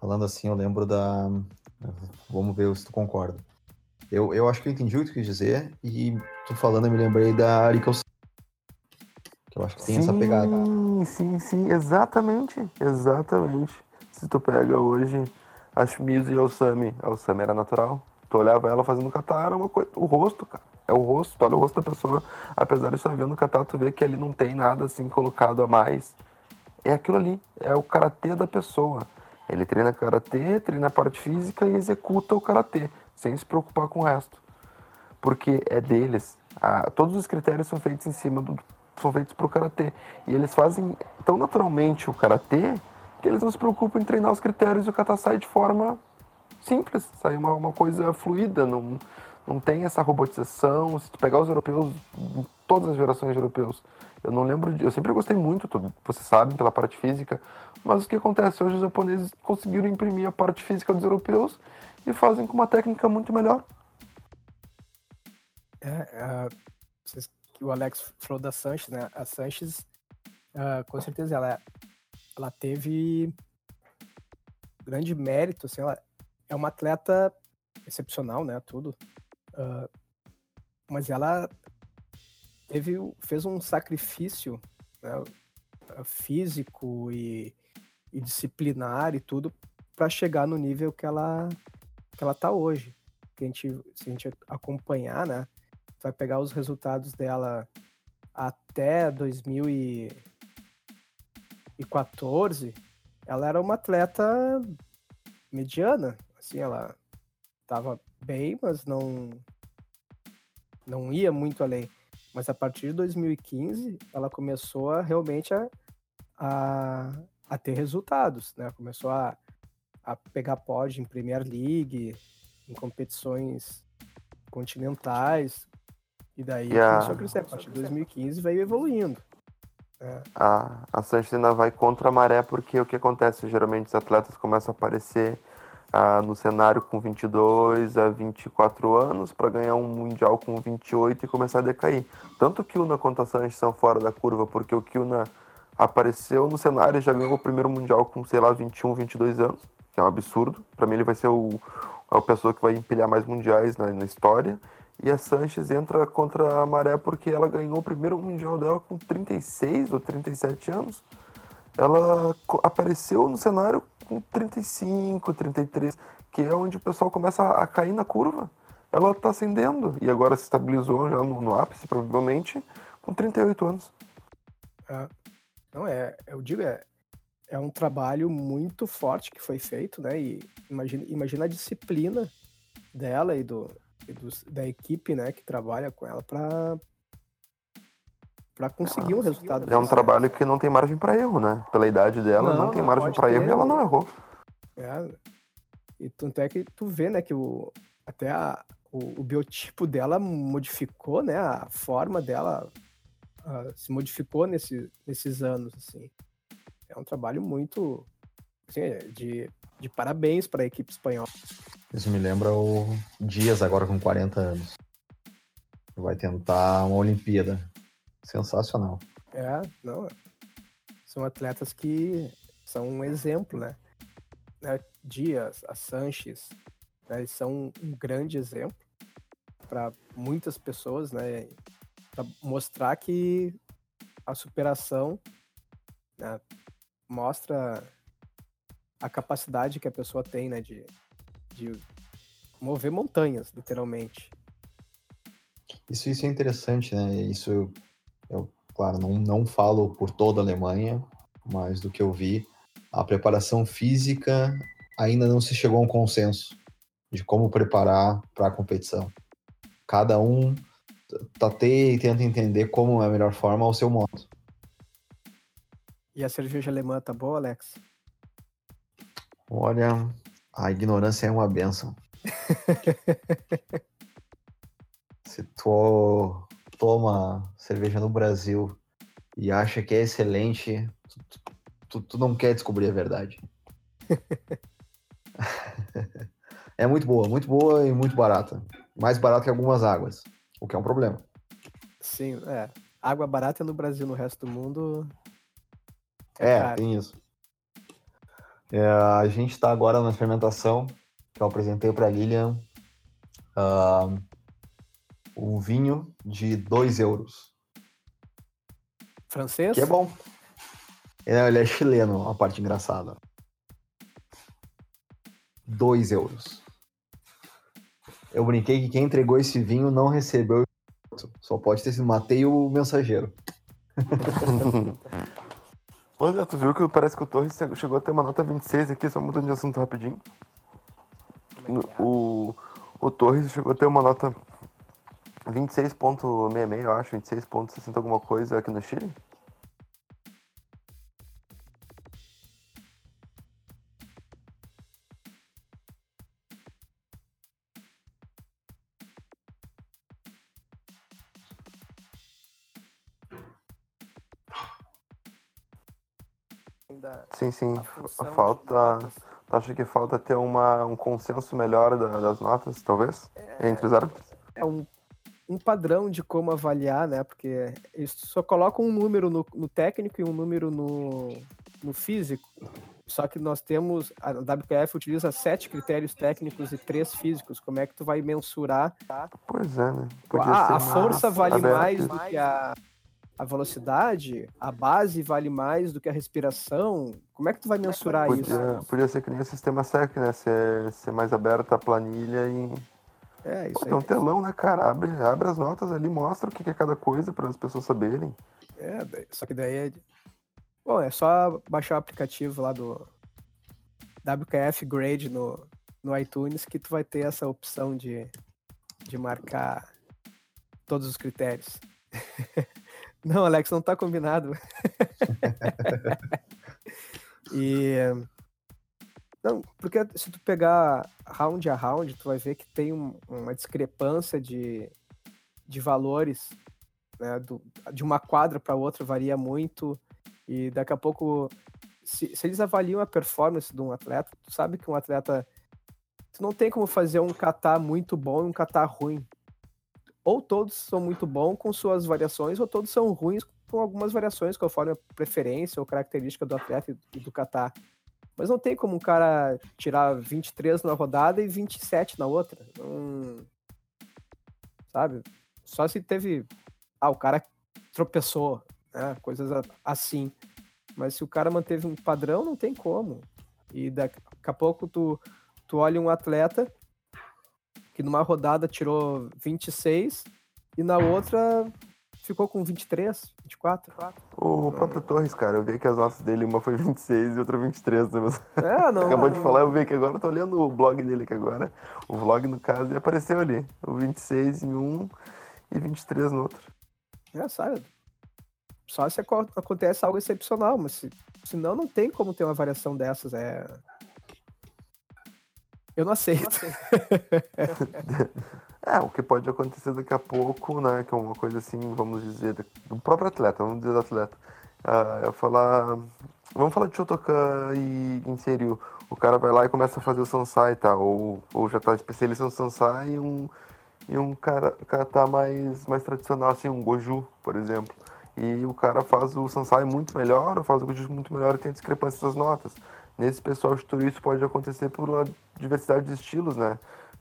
Falando assim, eu lembro da. Vamos ver se tu concorda. Eu, eu acho que eu entendi o que tu quis dizer, e tu falando, eu me lembrei da Arika Que eu acho que tem sim, essa pegada. Sim, sim, sim, exatamente. Exatamente. Se tu pega hoje a Shimizu e a Osami, a Osami era natural. Tu olhava ela fazendo catar, era uma coisa. O rosto, cara. É o rosto, tu olha o rosto da pessoa. Apesar de só vendo catar, tu vê que ali não tem nada assim colocado a mais. É aquilo ali. É o karatê da pessoa. Ele treina karatê, treina a parte física e executa o karatê, sem se preocupar com o resto. Porque é deles. Ah, todos os critérios são feitos em cima do. são feitos para o karatê. E eles fazem tão naturalmente o karatê que eles não se preocupam em treinar os critérios e o kata sai de forma simples, sai uma, uma coisa fluida, não, não tem essa robotização. Se tu pegar os europeus, todas as gerações de europeus, eu não lembro. Eu sempre gostei muito, vocês sabem, pela parte física. Mas o que acontece? Hoje os japoneses conseguiram imprimir a parte física dos europeus e fazem com uma técnica muito melhor. É, é o Alex falou da Sanches, né? A Sanches, uh, com certeza, ela, ela teve grande mérito, assim, ela é uma atleta excepcional, né? Tudo. Uh, mas ela teve, fez um sacrifício né, físico e, e, disciplinar e tudo para chegar no nível que ela que ela tá hoje. Que a gente, se a gente acompanhar, né, vai pegar os resultados dela até 2014, ela era uma atleta mediana, assim, ela estava bem, mas não não ia muito além. Mas a partir de 2015, ela começou a, realmente a, a, a ter resultados, né? Começou a, a pegar pódio em Premier League, em competições continentais, e daí e começou a crescer. A partir de 2015 veio evoluindo. É. A, a Sanchina vai contra a maré porque o que acontece? Geralmente os atletas começam a aparecer ah, no cenário com 22 a 24 anos para ganhar um Mundial com 28 e começar a decair. Tanto o Kilna quanto a Sanches são fora da curva, porque o Kilna apareceu no cenário e já ganhou o primeiro Mundial com, sei lá, 21, 22 anos, que é um absurdo. Para mim ele vai ser o, a pessoa que vai empilhar mais Mundiais na, na história. E a Sanches entra contra a Maré porque ela ganhou o primeiro Mundial dela com 36 ou 37 anos. Ela apareceu no cenário com 35, 33, que é onde o pessoal começa a cair na curva. Ela está ascendendo e agora se estabilizou já no, no ápice, provavelmente, com 38 anos. É. Não, é, eu digo, é, é um trabalho muito forte que foi feito, né? E imagina, imagina a disciplina dela e, do, e do, da equipe, né, que trabalha com ela para para conseguir um resultado. É um trabalho que não tem margem para erro, né? Pela idade dela, não, não tem margem para erro e ela não errou. É. E tanto é que tu vê, né, que o, até a, o, o biotipo dela modificou, né? A forma dela uh, se modificou nesse, nesses anos, assim. É um trabalho muito assim, de, de parabéns para a equipe espanhola. Isso me lembra o Dias agora com 40 anos. Vai tentar uma Olimpíada. Sensacional. É, não. São atletas que são um exemplo, né? né? Dias, a Sanches, né? são um grande exemplo para muitas pessoas, né? Para mostrar que a superação né? mostra a capacidade que a pessoa tem, né? De, de mover montanhas, literalmente. Isso, isso é interessante, né? Isso eu, claro, não, não falo por toda a Alemanha, mas do que eu vi, a preparação física ainda não se chegou a um consenso de como preparar para a competição. Cada um tateia e tenta entender como é a melhor forma ao seu modo. E a cerveja alemã tá boa, Alex? Olha, a ignorância é uma benção. <laughs> Se tu toma cerveja no Brasil e acha que é excelente, tu, tu, tu não quer descobrir a verdade. <laughs> é muito boa, muito boa e muito barata. Mais barata que algumas águas, o que é um problema. Sim, é. Água barata no Brasil, no resto do mundo. É, é tem isso. É, a gente está agora na fermentação que eu apresentei para a Lilian. Uh, um vinho de 2 euros. Francês? Que é bom. É, ele é chileno, a parte engraçada. 2 euros. Eu brinquei que quem entregou esse vinho não recebeu. Só pode ter sido Matei o mensageiro. <laughs> Olha, tu viu que parece que o Torres chegou a ter uma nota 26 aqui, só mudando de assunto rapidinho. O, o Torres chegou a ter uma nota 26.66, eu acho, 26.60 alguma coisa aqui no Chile. Sim, sim. Falta. Tu acha que falta ter uma, um consenso melhor da, das notas, talvez? É, entre os árbitros? É um, um padrão de como avaliar, né? Porque isso só coloca um número no, no técnico e um número no, no físico. Só que nós temos. A WPF utiliza sete critérios técnicos e três físicos. Como é que tu vai mensurar? Pois é, né? a, a força vale mais do que a a velocidade, a base vale mais do que a respiração? Como é que tu vai mensurar podia, isso? Podia ser que nem o sistema SEC, né? Ser, ser mais aberta a planilha e. É, isso Pô, Tem um telão, né, cara? Abre, abre as notas ali, mostra o que é cada coisa para as pessoas saberem. É, só que daí é. Bom, é só baixar o aplicativo lá do WKF Grade no, no iTunes que tu vai ter essa opção de, de marcar todos os critérios. <laughs> Não, Alex, não tá combinado. <laughs> e. Não, porque se tu pegar round a round, tu vai ver que tem um, uma discrepância de, de valores, né? Do, de uma quadra para outra varia muito. E daqui a pouco, se, se eles avaliam a performance de um atleta, tu sabe que um atleta. Tu não tem como fazer um catar muito bom e um catar ruim ou todos são muito bons com suas variações, ou todos são ruins com algumas variações, conforme a preferência ou característica do atleta e do Qatar. Mas não tem como um cara tirar 23 na rodada e 27 na outra. Não... sabe? Só se teve. Ah, o cara tropeçou, né? Coisas assim. Mas se o cara manteve um padrão, não tem como. E daqui a pouco tu, tu olha um atleta que numa rodada tirou 26 e na outra ficou com 23, 24. O próprio Torres, cara, eu vi que as notas dele, uma foi 26 e outra 23. Né? É, não. <laughs> Acabou de falar, eu vi que agora, eu tô olhando o blog dele aqui agora. O vlog, no caso, e apareceu ali. O 26 em um e 23 no outro. É, sabe? Só se acontece algo excepcional, mas se, senão não tem como ter uma variação dessas. É. Eu não aceito. Eu não aceito. <laughs> é, o que pode acontecer daqui a pouco, né? Que é uma coisa assim, vamos dizer, do próprio atleta, vamos dizer do atleta. Uh, eu falar. Vamos falar de Shotokan e inserir. O cara vai lá e começa a fazer o Sansai, tá? Ou, ou já tá especialista no Sansai e um, e um cara, cara tá mais, mais tradicional, assim, um Goju, por exemplo e o cara faz o Sansai muito melhor, ou faz o Goju muito melhor e tem discrepância das notas. Nesse pessoal tudo isso pode acontecer por uma diversidade de estilos, né?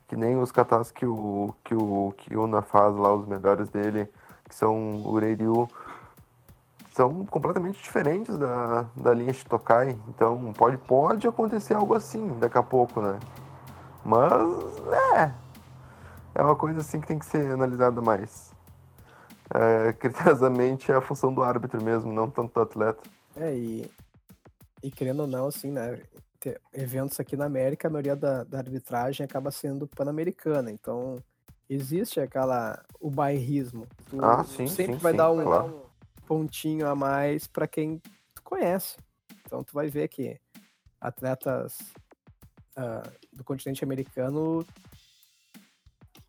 Que nem os katas que o, que o Kyuna faz lá, os melhores dele, que são o Reiryu, são completamente diferentes da, da linha Shitokai. Então pode, pode acontecer algo assim daqui a pouco, né? Mas, é. É uma coisa assim que tem que ser analisada mais é, <laughs> criteriosamente é a função do árbitro mesmo, não tanto do atleta. É, e, e querendo ou não, assim, né? Eventos aqui na América, a maioria da, da arbitragem acaba sendo pan-americana, então existe aquela o bairrismo. Tu ah, sim, sempre sim, vai sim, dar um, claro. um, pontinho a mais para quem tu conhece. Então tu vai ver que atletas uh, do continente americano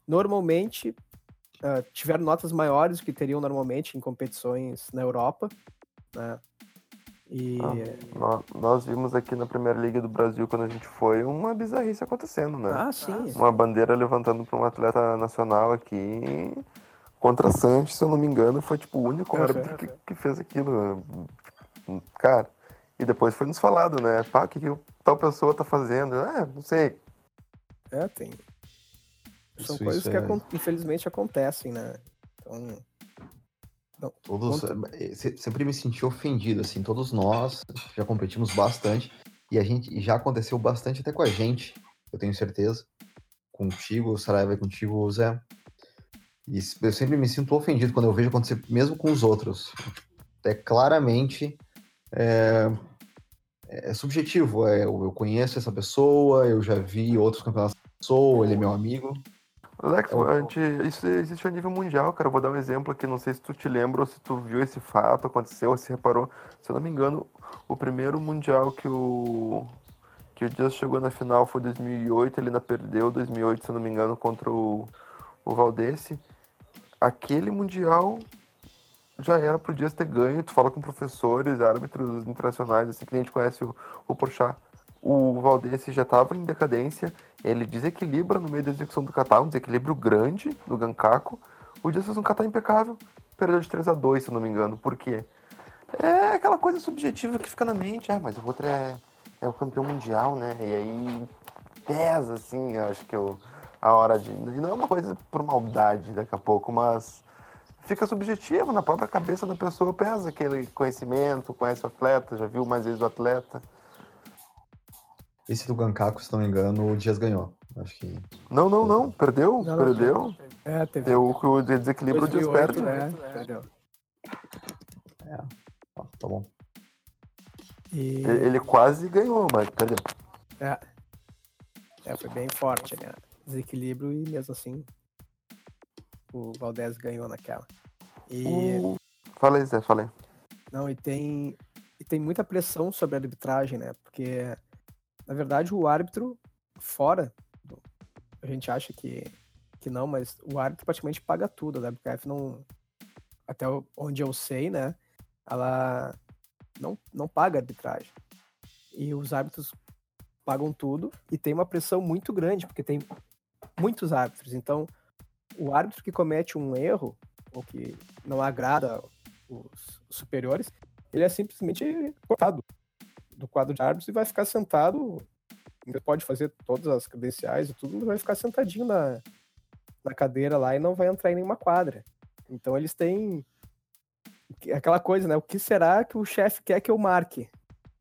normalmente uh, tiveram notas maiores do que teriam normalmente em competições na Europa, né? E... Ah, nós vimos aqui na Primeira Liga do Brasil, quando a gente foi, uma bizarrice acontecendo, né? Ah, sim. Uma bandeira levantando para um atleta nacional aqui contra Santos, se eu não me engano, foi tipo o único árbitro que, que, fez aquilo. Cara, e depois foi nos falado, né? Pá, o que, que tal pessoa tá fazendo? É, não sei. É, tem, são isso, coisas isso que é... infelizmente acontecem, né? Então. Não, todos conta... Eh, sempre me senti ofendido, assim, todos nós já competimos bastante e a gente já aconteceu bastante até com a gente, eu tenho certeza. Contigo, Saraiva contigo, Zé. E eu sempre me sinto ofendido quando eu vejo acontecer, mesmo com os outros. É claramente é, é subjetivo. É, eu conheço essa pessoa, eu já vi outros campeonatos da pessoa, ele é meu amigo. Alex, a gente, isso existe a nível mundial, cara. Eu vou dar um exemplo aqui, não sei se tu te lembra ou se tu viu esse fato, aconteceu, ou se reparou. Se eu não me engano, o primeiro mundial que o que o Dias chegou na final foi 2008, ele ainda perdeu 2008, se eu não me engano, contra o, o Valdesse. Aquele mundial já era pro Dias ter ganho, tu fala com professores, árbitros internacionais, assim, que a gente conhece o, o Porchat o Valdez já estava em decadência, ele desequilibra no meio da execução do kata, um desequilíbrio grande do Gankaku. O Dias fez um kata impecável, perdeu de 3 a 2 se eu não me engano. Por quê? É aquela coisa subjetiva que fica na mente, ah, mas o outro é, é o campeão mundial, né? E aí pesa, assim, acho que eu, a hora de. Não é uma coisa por maldade daqui a pouco, mas fica subjetivo, na própria cabeça da pessoa pesa aquele conhecimento, conhece o atleta, já viu mais vezes o atleta. Esse do Gankaku, se não me engano, o Dias ganhou. Acho que. Não, não, não. Perdeu? Não, perdeu. Não, é, teve. Deu o desequilíbrio, o Dias perde. É, perdeu. É, tá bom. E... Ele quase ganhou, mas perdeu. É. É, foi bem forte, né? Desequilíbrio e mesmo assim o Valdez ganhou naquela. E. Uh, falei, Zé, falei. Não, e tem. E tem muita pressão sobre a arbitragem, né? Porque na verdade, o árbitro fora, a gente acha que, que não, mas o árbitro praticamente paga tudo. A WPF não, até onde eu sei, né? Ela não, não paga arbitragem. E os árbitros pagam tudo e tem uma pressão muito grande, porque tem muitos árbitros. Então, o árbitro que comete um erro, ou que não agrada os superiores, ele é simplesmente cortado do quadro de árbitros e vai ficar sentado. Ainda pode fazer todas as credenciais e tudo, mas vai ficar sentadinho na, na cadeira lá e não vai entrar em nenhuma quadra. Então eles têm aquela coisa, né? O que será que o chefe quer que eu marque?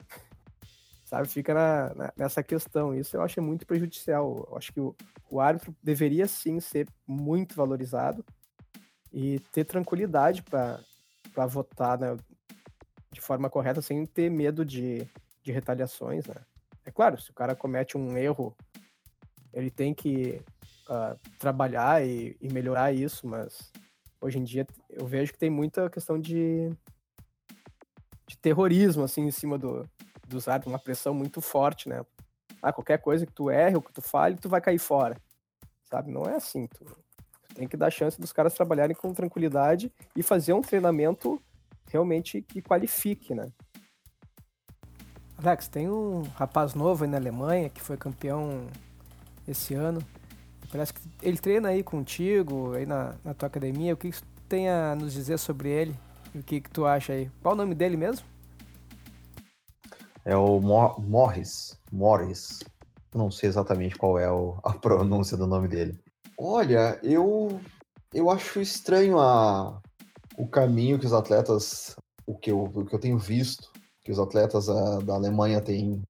<laughs> Sabe, fica na, na, nessa questão. Isso eu acho muito prejudicial. Eu acho que o, o árbitro deveria sim ser muito valorizado e ter tranquilidade para votar né, de forma correta, sem ter medo de, de retaliações. Né? É claro, se o cara comete um erro, ele tem que uh, trabalhar e, e melhorar isso, mas hoje em dia eu vejo que tem muita questão de, de terrorismo assim em cima do, dos árbitros, uma pressão muito forte, né? Ah, qualquer coisa que tu erre ou que tu fale, tu vai cair fora. Sabe? Não é assim. Tu, tu tem que dar chance dos caras trabalharem com tranquilidade e fazer um treinamento realmente que qualifique, né? Alex, tem um rapaz novo aí na Alemanha que foi campeão esse ano. Parece que ele treina aí contigo, aí na, na tua academia. O que, que tu tem a nos dizer sobre ele? E o que, que tu acha aí? Qual o nome dele mesmo? É o Mor Morris. Morris. Não sei exatamente qual é o, a pronúncia do nome dele. Olha, eu eu acho estranho a, o caminho que os atletas, o que eu, o que eu tenho visto, que os atletas a, da Alemanha têm,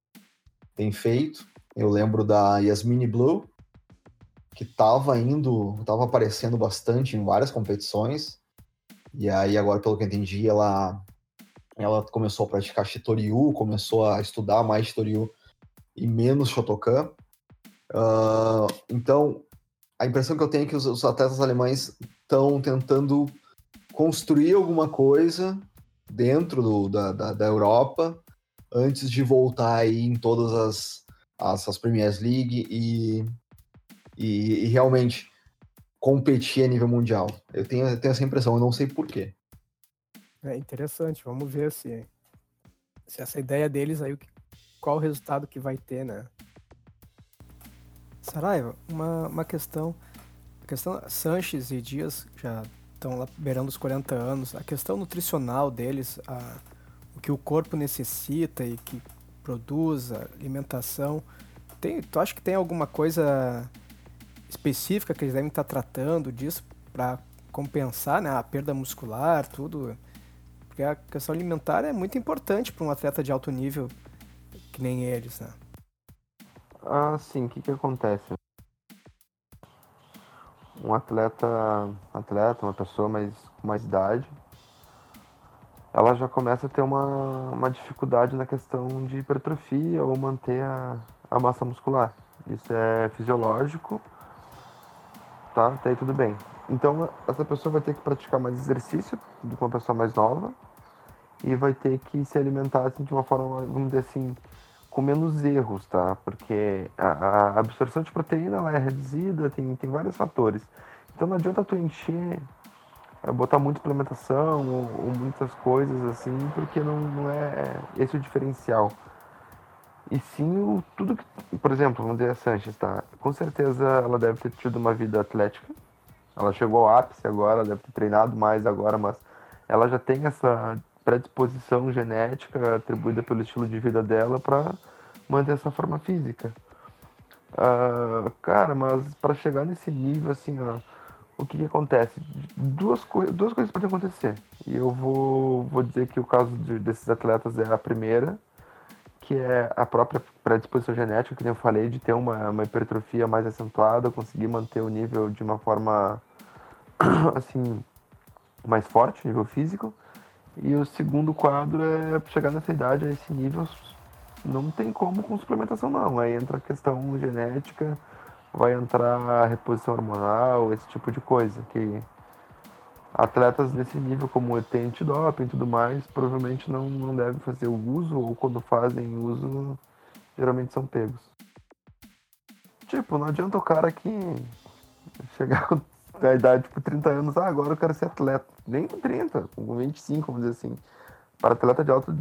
têm feito. Eu lembro da Yasmini Blue, que estava indo, estava aparecendo bastante em várias competições. E aí, agora, pelo que eu entendi, ela, ela começou a praticar Shitoryu, começou a estudar mais Shitoryu e menos Shotokan. Uh, então, a impressão que eu tenho é que os, os atletas alemães estão tentando construir alguma coisa dentro do, da, da, da, Europa antes de voltar aí em todas as, as, as Premier League e e, e realmente competir a nível mundial. Eu tenho, eu tenho essa impressão, eu não sei porquê. É interessante, vamos ver se, se essa ideia deles aí, qual o resultado que vai ter, né? Saraiva, uma, uma questão. A questão Sanches e Dias já estão lá beirando os 40 anos. A questão nutricional deles, a, o que o corpo necessita e que produz, a alimentação. Tem, tu acha que tem alguma coisa específica que eles devem estar tratando disso para compensar né, a perda muscular, tudo. Porque a questão alimentar é muito importante para um atleta de alto nível que nem eles, né? Ah, sim. O que, que acontece? Um atleta, atleta, uma pessoa mais, com mais idade, ela já começa a ter uma, uma dificuldade na questão de hipertrofia ou manter a, a massa muscular. Isso é fisiológico tá? Até aí tudo bem. Então, essa pessoa vai ter que praticar mais exercício do que uma pessoa mais nova e vai ter que se alimentar assim, de uma forma, vamos dizer assim, com menos erros, tá? Porque a, a absorção de proteína ela é reduzida, tem, tem vários fatores. Então, não adianta tu encher, é, botar muita implementação ou, ou, muitas coisas assim, porque não, não é esse o diferencial. E sim o, tudo que. Por exemplo, vamos dizer a Sanches, tá? Com certeza ela deve ter tido uma vida atlética. Ela chegou ao ápice agora, deve ter treinado mais agora, mas ela já tem essa predisposição genética atribuída pelo estilo de vida dela para manter essa forma física. Uh, cara, mas para chegar nesse nível, assim, ó, o que, que acontece? Duas, duas coisas podem acontecer. E eu vou, vou dizer que o caso de, desses atletas é a primeira, que é a própria predisposição genética, que eu falei, de ter uma, uma hipertrofia mais acentuada, conseguir manter o nível de uma forma, <clears throat> assim, mais forte, nível físico. E o segundo quadro é chegar nessa idade, a esse nível, não tem como com suplementação não. Aí entra a questão genética, vai entrar a reposição hormonal, esse tipo de coisa, que atletas desse nível, como tem antidoping e tudo mais, provavelmente não, não devem fazer o uso, ou quando fazem uso, geralmente são pegos. Tipo, não adianta o cara que chegar com a idade, tipo, 30 anos, ah, agora eu quero ser atleta. Nem com 30, com 25, vamos dizer assim. Para atleta de alto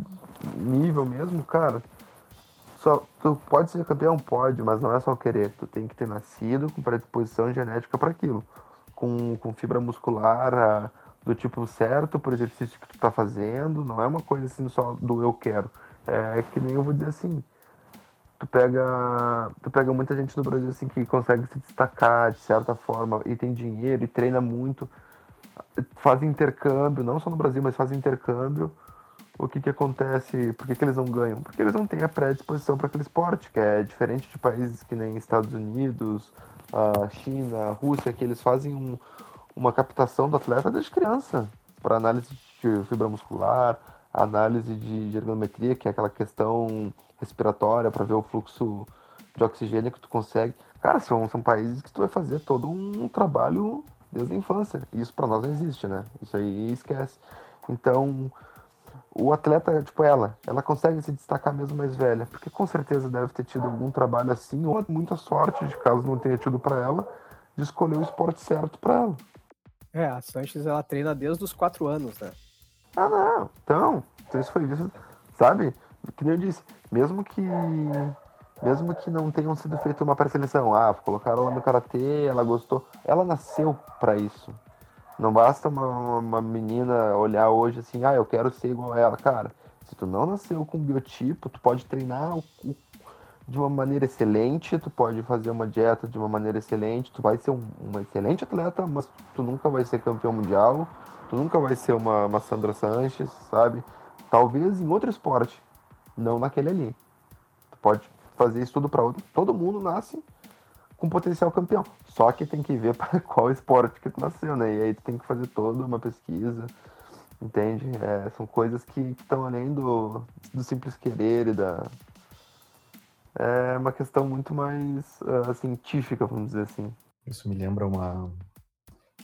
nível mesmo, cara, só, tu pode ser campeão? Pode, mas não é só querer. Tu tem que ter nascido com predisposição genética para aquilo com, com fibra muscular a, do tipo certo para o exercício que tu está fazendo, não é uma coisa assim só do eu quero. É que nem eu vou dizer assim, tu pega, tu pega muita gente no Brasil assim que consegue se destacar de certa forma e tem dinheiro e treina muito, faz intercâmbio, não só no Brasil, mas faz intercâmbio. O que que acontece? Por que, que eles não ganham? Porque eles não têm a predisposição para aquele esporte, que é diferente de países que nem Estados Unidos, a China, a Rússia, que eles fazem um, uma captação do atleta desde criança para análise de fibra muscular, análise de, de ergometria, que é aquela questão respiratória para ver o fluxo de oxigênio que tu consegue. Cara, são, são países que tu vai fazer todo um trabalho desde a infância. Isso para nós não existe, né? Isso aí esquece. Então, o atleta, tipo ela, ela consegue se destacar mesmo mais velha, porque com certeza deve ter tido algum trabalho assim, ou muita sorte, de caso não tenha tido para ela, de escolher o esporte certo para ela. É, a Sanches ela treina desde os quatro anos, né? Ah, não. Então, então isso foi isso, sabe? Que nem eu disse, mesmo que mesmo que não tenham sido feita uma pré-seleção, ah, colocaram ela no karatê, ela gostou, ela nasceu para isso. Não basta uma, uma menina olhar hoje assim, ah, eu quero ser igual a ela, cara. Se tu não nasceu com biotipo, tu pode treinar de uma maneira excelente, tu pode fazer uma dieta de uma maneira excelente, tu vai ser um, excelente atleta, mas tu nunca vai ser campeão mundial, tu nunca vai ser uma, uma Sandra Sanches, sabe? Talvez em outro esporte, não naquele ali. Tu pode fazer isso tudo para outro. Todo mundo nasce com potencial campeão. Só que tem que ver <laughs> para qual esporte que tu nasceu, né? E aí tu tem que fazer toda uma pesquisa, entende? É, são coisas que estão além do, do simples querer e da. É uma questão muito mais uh, científica, vamos dizer assim. Isso me lembra uma.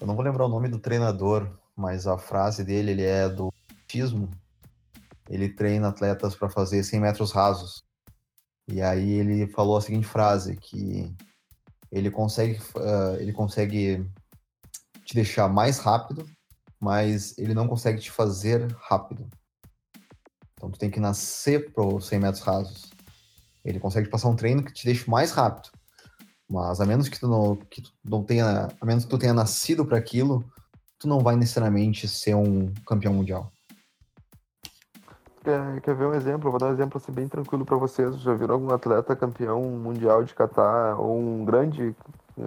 Eu não vou lembrar o nome do treinador, mas a frase dele ele é do autismo ele treina atletas para fazer 100 metros rasos. E aí ele falou a seguinte frase, que ele consegue, uh, ele consegue te deixar mais rápido, mas ele não consegue te fazer rápido. Então tu tem que nascer para 100 metros rasos. Ele consegue passar um treino que te deixe mais rápido. Mas a menos que tu não, que tu não tenha, a menos que tu tenha nascido para aquilo, tu não vai necessariamente ser um campeão mundial. Quer, quer ver um exemplo? vou dar um exemplo assim, bem tranquilo para vocês. Já viram algum atleta campeão mundial de catar ou um grande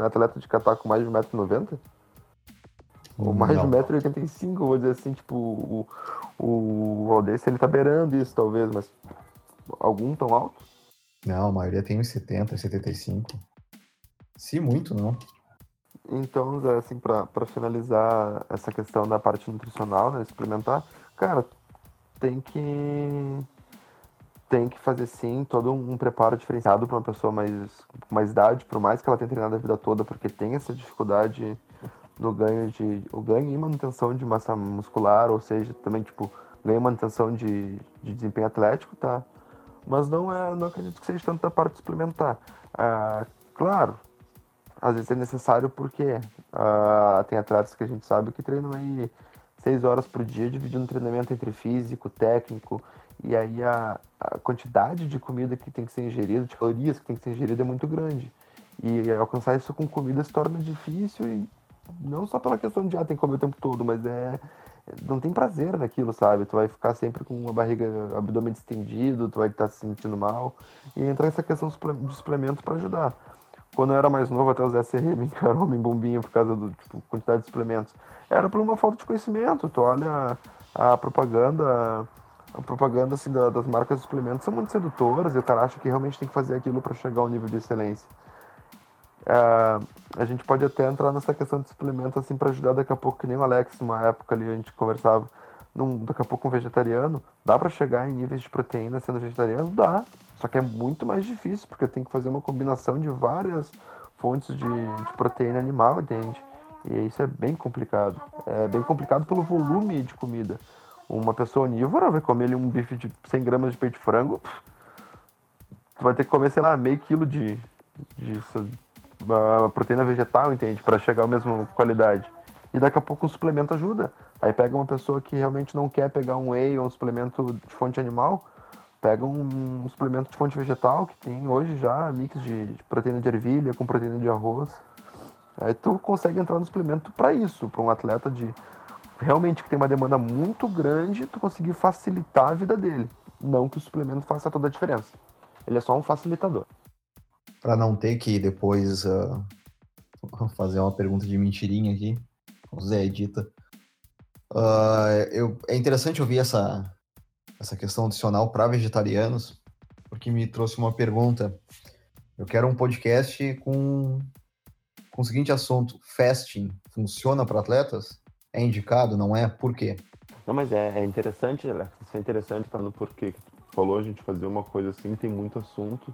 atleta de catar com mais de 1,90m? Ou mais Não. de 1,85m, vou dizer assim, tipo, o, o Valdez, ele tá beirando isso talvez, mas algum tão alto? Não, a maioria tem uns 70, 75. Se muito, não. Então, assim, para finalizar essa questão da parte nutricional, né, suplementar, cara, tem que tem que fazer sim todo um preparo diferenciado para uma pessoa mais com mais idade, por mais que ela tenha treinado a vida toda, porque tem essa dificuldade no ganho de o ganho e manutenção de massa muscular, ou seja, também tipo ganho e manutenção de, de desempenho atlético, tá? Mas não é, não acredito que seja tanto da parte suplementar. Ah, claro, às vezes é necessário porque ah, tem atletas que a gente sabe que treinam aí seis horas por dia, dividindo treinamento entre físico, técnico, e aí a, a, quantidade de comida que tem que ser ingerida, de calorias que tem que ser ingerida é muito grande. E alcançar isso com comida se torna difícil, e não só pela questão de, ah, tem que comer o tempo todo, mas é. Não tem prazer naquilo, sabe? Tu vai ficar sempre com uma barriga, abdômen distendido, tu vai estar se sentindo mal. E entra essa questão de suplemento para ajudar. Quando eu era mais novo, até o Zé Serrê me <laughs> encarou homem bombinha por causa do tipo, quantidade de suplementos. Era por uma falta de conhecimento. Tu olha a, propaganda, a propaganda assim, da, das marcas de suplementos são muito sedutoras e o cara acha que realmente tem que fazer aquilo para chegar ao nível de excelência. É, a gente pode até entrar nessa questão de suplemento assim para ajudar daqui a pouco, que nem o Alex, uma época ali a gente conversava, num, daqui a pouco um vegetariano, dá para chegar em níveis de proteína sendo vegetariano? Dá. Só que é muito mais difícil, porque tem que fazer uma combinação de várias fontes de, de proteína animal, entende? E isso é bem complicado. É bem complicado pelo volume de comida. Uma pessoa onívora vai comer ali um bife de 100 gramas de peito de frango, tu vai ter que comer, sei lá, meio quilo de, de, de proteína vegetal, entende? Para chegar à mesma qualidade. E daqui a pouco um suplemento ajuda. Aí pega uma pessoa que realmente não quer pegar um whey ou um suplemento de fonte animal, pega um, um suplemento de fonte vegetal que tem hoje já mix de, de, proteína de ervilha com proteína de arroz. Aí tu consegue entrar no suplemento para isso, para um atleta de realmente que tem uma demanda muito grande, tu conseguir facilitar a vida dele. Não que o suplemento faça toda a diferença. ele é só um facilitador. Para não ter que depois uh, <laughs> fazer uma pergunta de mentirinha aqui, o Zé edita. Uh, eu, é interessante ouvir essa, essa questão adicional para vegetarianos, porque me trouxe uma pergunta. Eu quero um podcast com, com o seguinte assunto: fasting funciona para atletas? É indicado? Não é? Por quê? Não, mas é, é interessante, Alex. Isso é interessante para no porquê que tu falou a gente fazer uma coisa assim, tem muito assunto,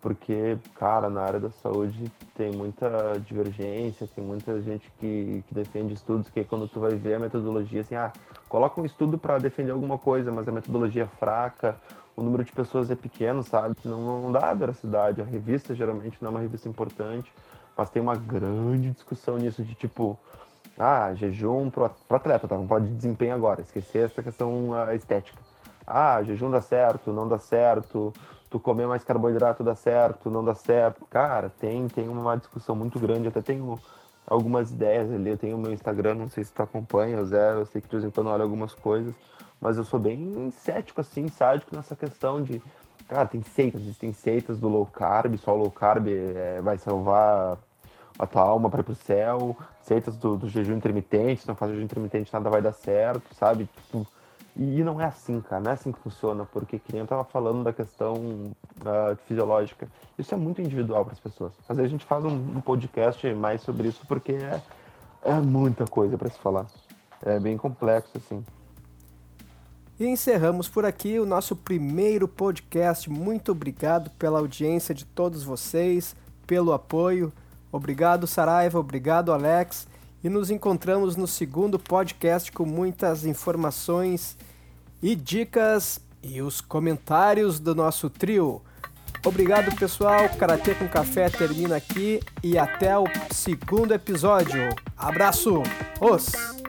porque, cara, na área da saúde tem muita divergência, tem muita gente que, que defende estudos que quando tu vai ver a metodologia, assim, ah, coloca um estudo para defender alguma coisa, mas a metodologia é fraca, o número de pessoas é pequeno, sabe? Não, não dá veracidade. A revista geralmente não é uma revista importante, mas tem uma grande discussão nisso de tipo, ah, jejum pro, pro atleta, tá? Não pode de desempenho agora, esquecer essa questão uh, estética. Ah, jejum dá certo, não dá certo, tu comer mais carboidrato dá certo, não dá certo. Cara, tem, tem uma discussão muito grande, até tenho algumas ideias ali, eu tenho o meu Instagram, não sei se tu acompanha, Zé, eu sei que de vez em quando olha algumas coisas, mas eu sou bem cético, assim, sádico nessa questão de, cara, tem seitas, existem seitas do low carb, só low carb é, vai salvar a tua alma para ir pro céu, seitas do, do jejum intermitente, se não faz jejum intermitente nada vai dar certo, sabe? Tipo, e não é assim, cara, não é assim que funciona, porque que nem eu tava falando da questão uh, fisiológica, isso é muito individual para as pessoas. Às vezes a gente faz um, um, podcast mais sobre isso porque é, é muita coisa para se falar. É bem complexo, assim. E encerramos por aqui o nosso primeiro podcast. Muito obrigado pela audiência de todos vocês, pelo apoio. Obrigado, Saraiva. Obrigado, Alex. E nos encontramos no segundo podcast com muitas informações e dicas e os comentários do nosso trio. Obrigado, pessoal. Karatê com Café termina aqui e até o segundo episódio. Abraço! Os!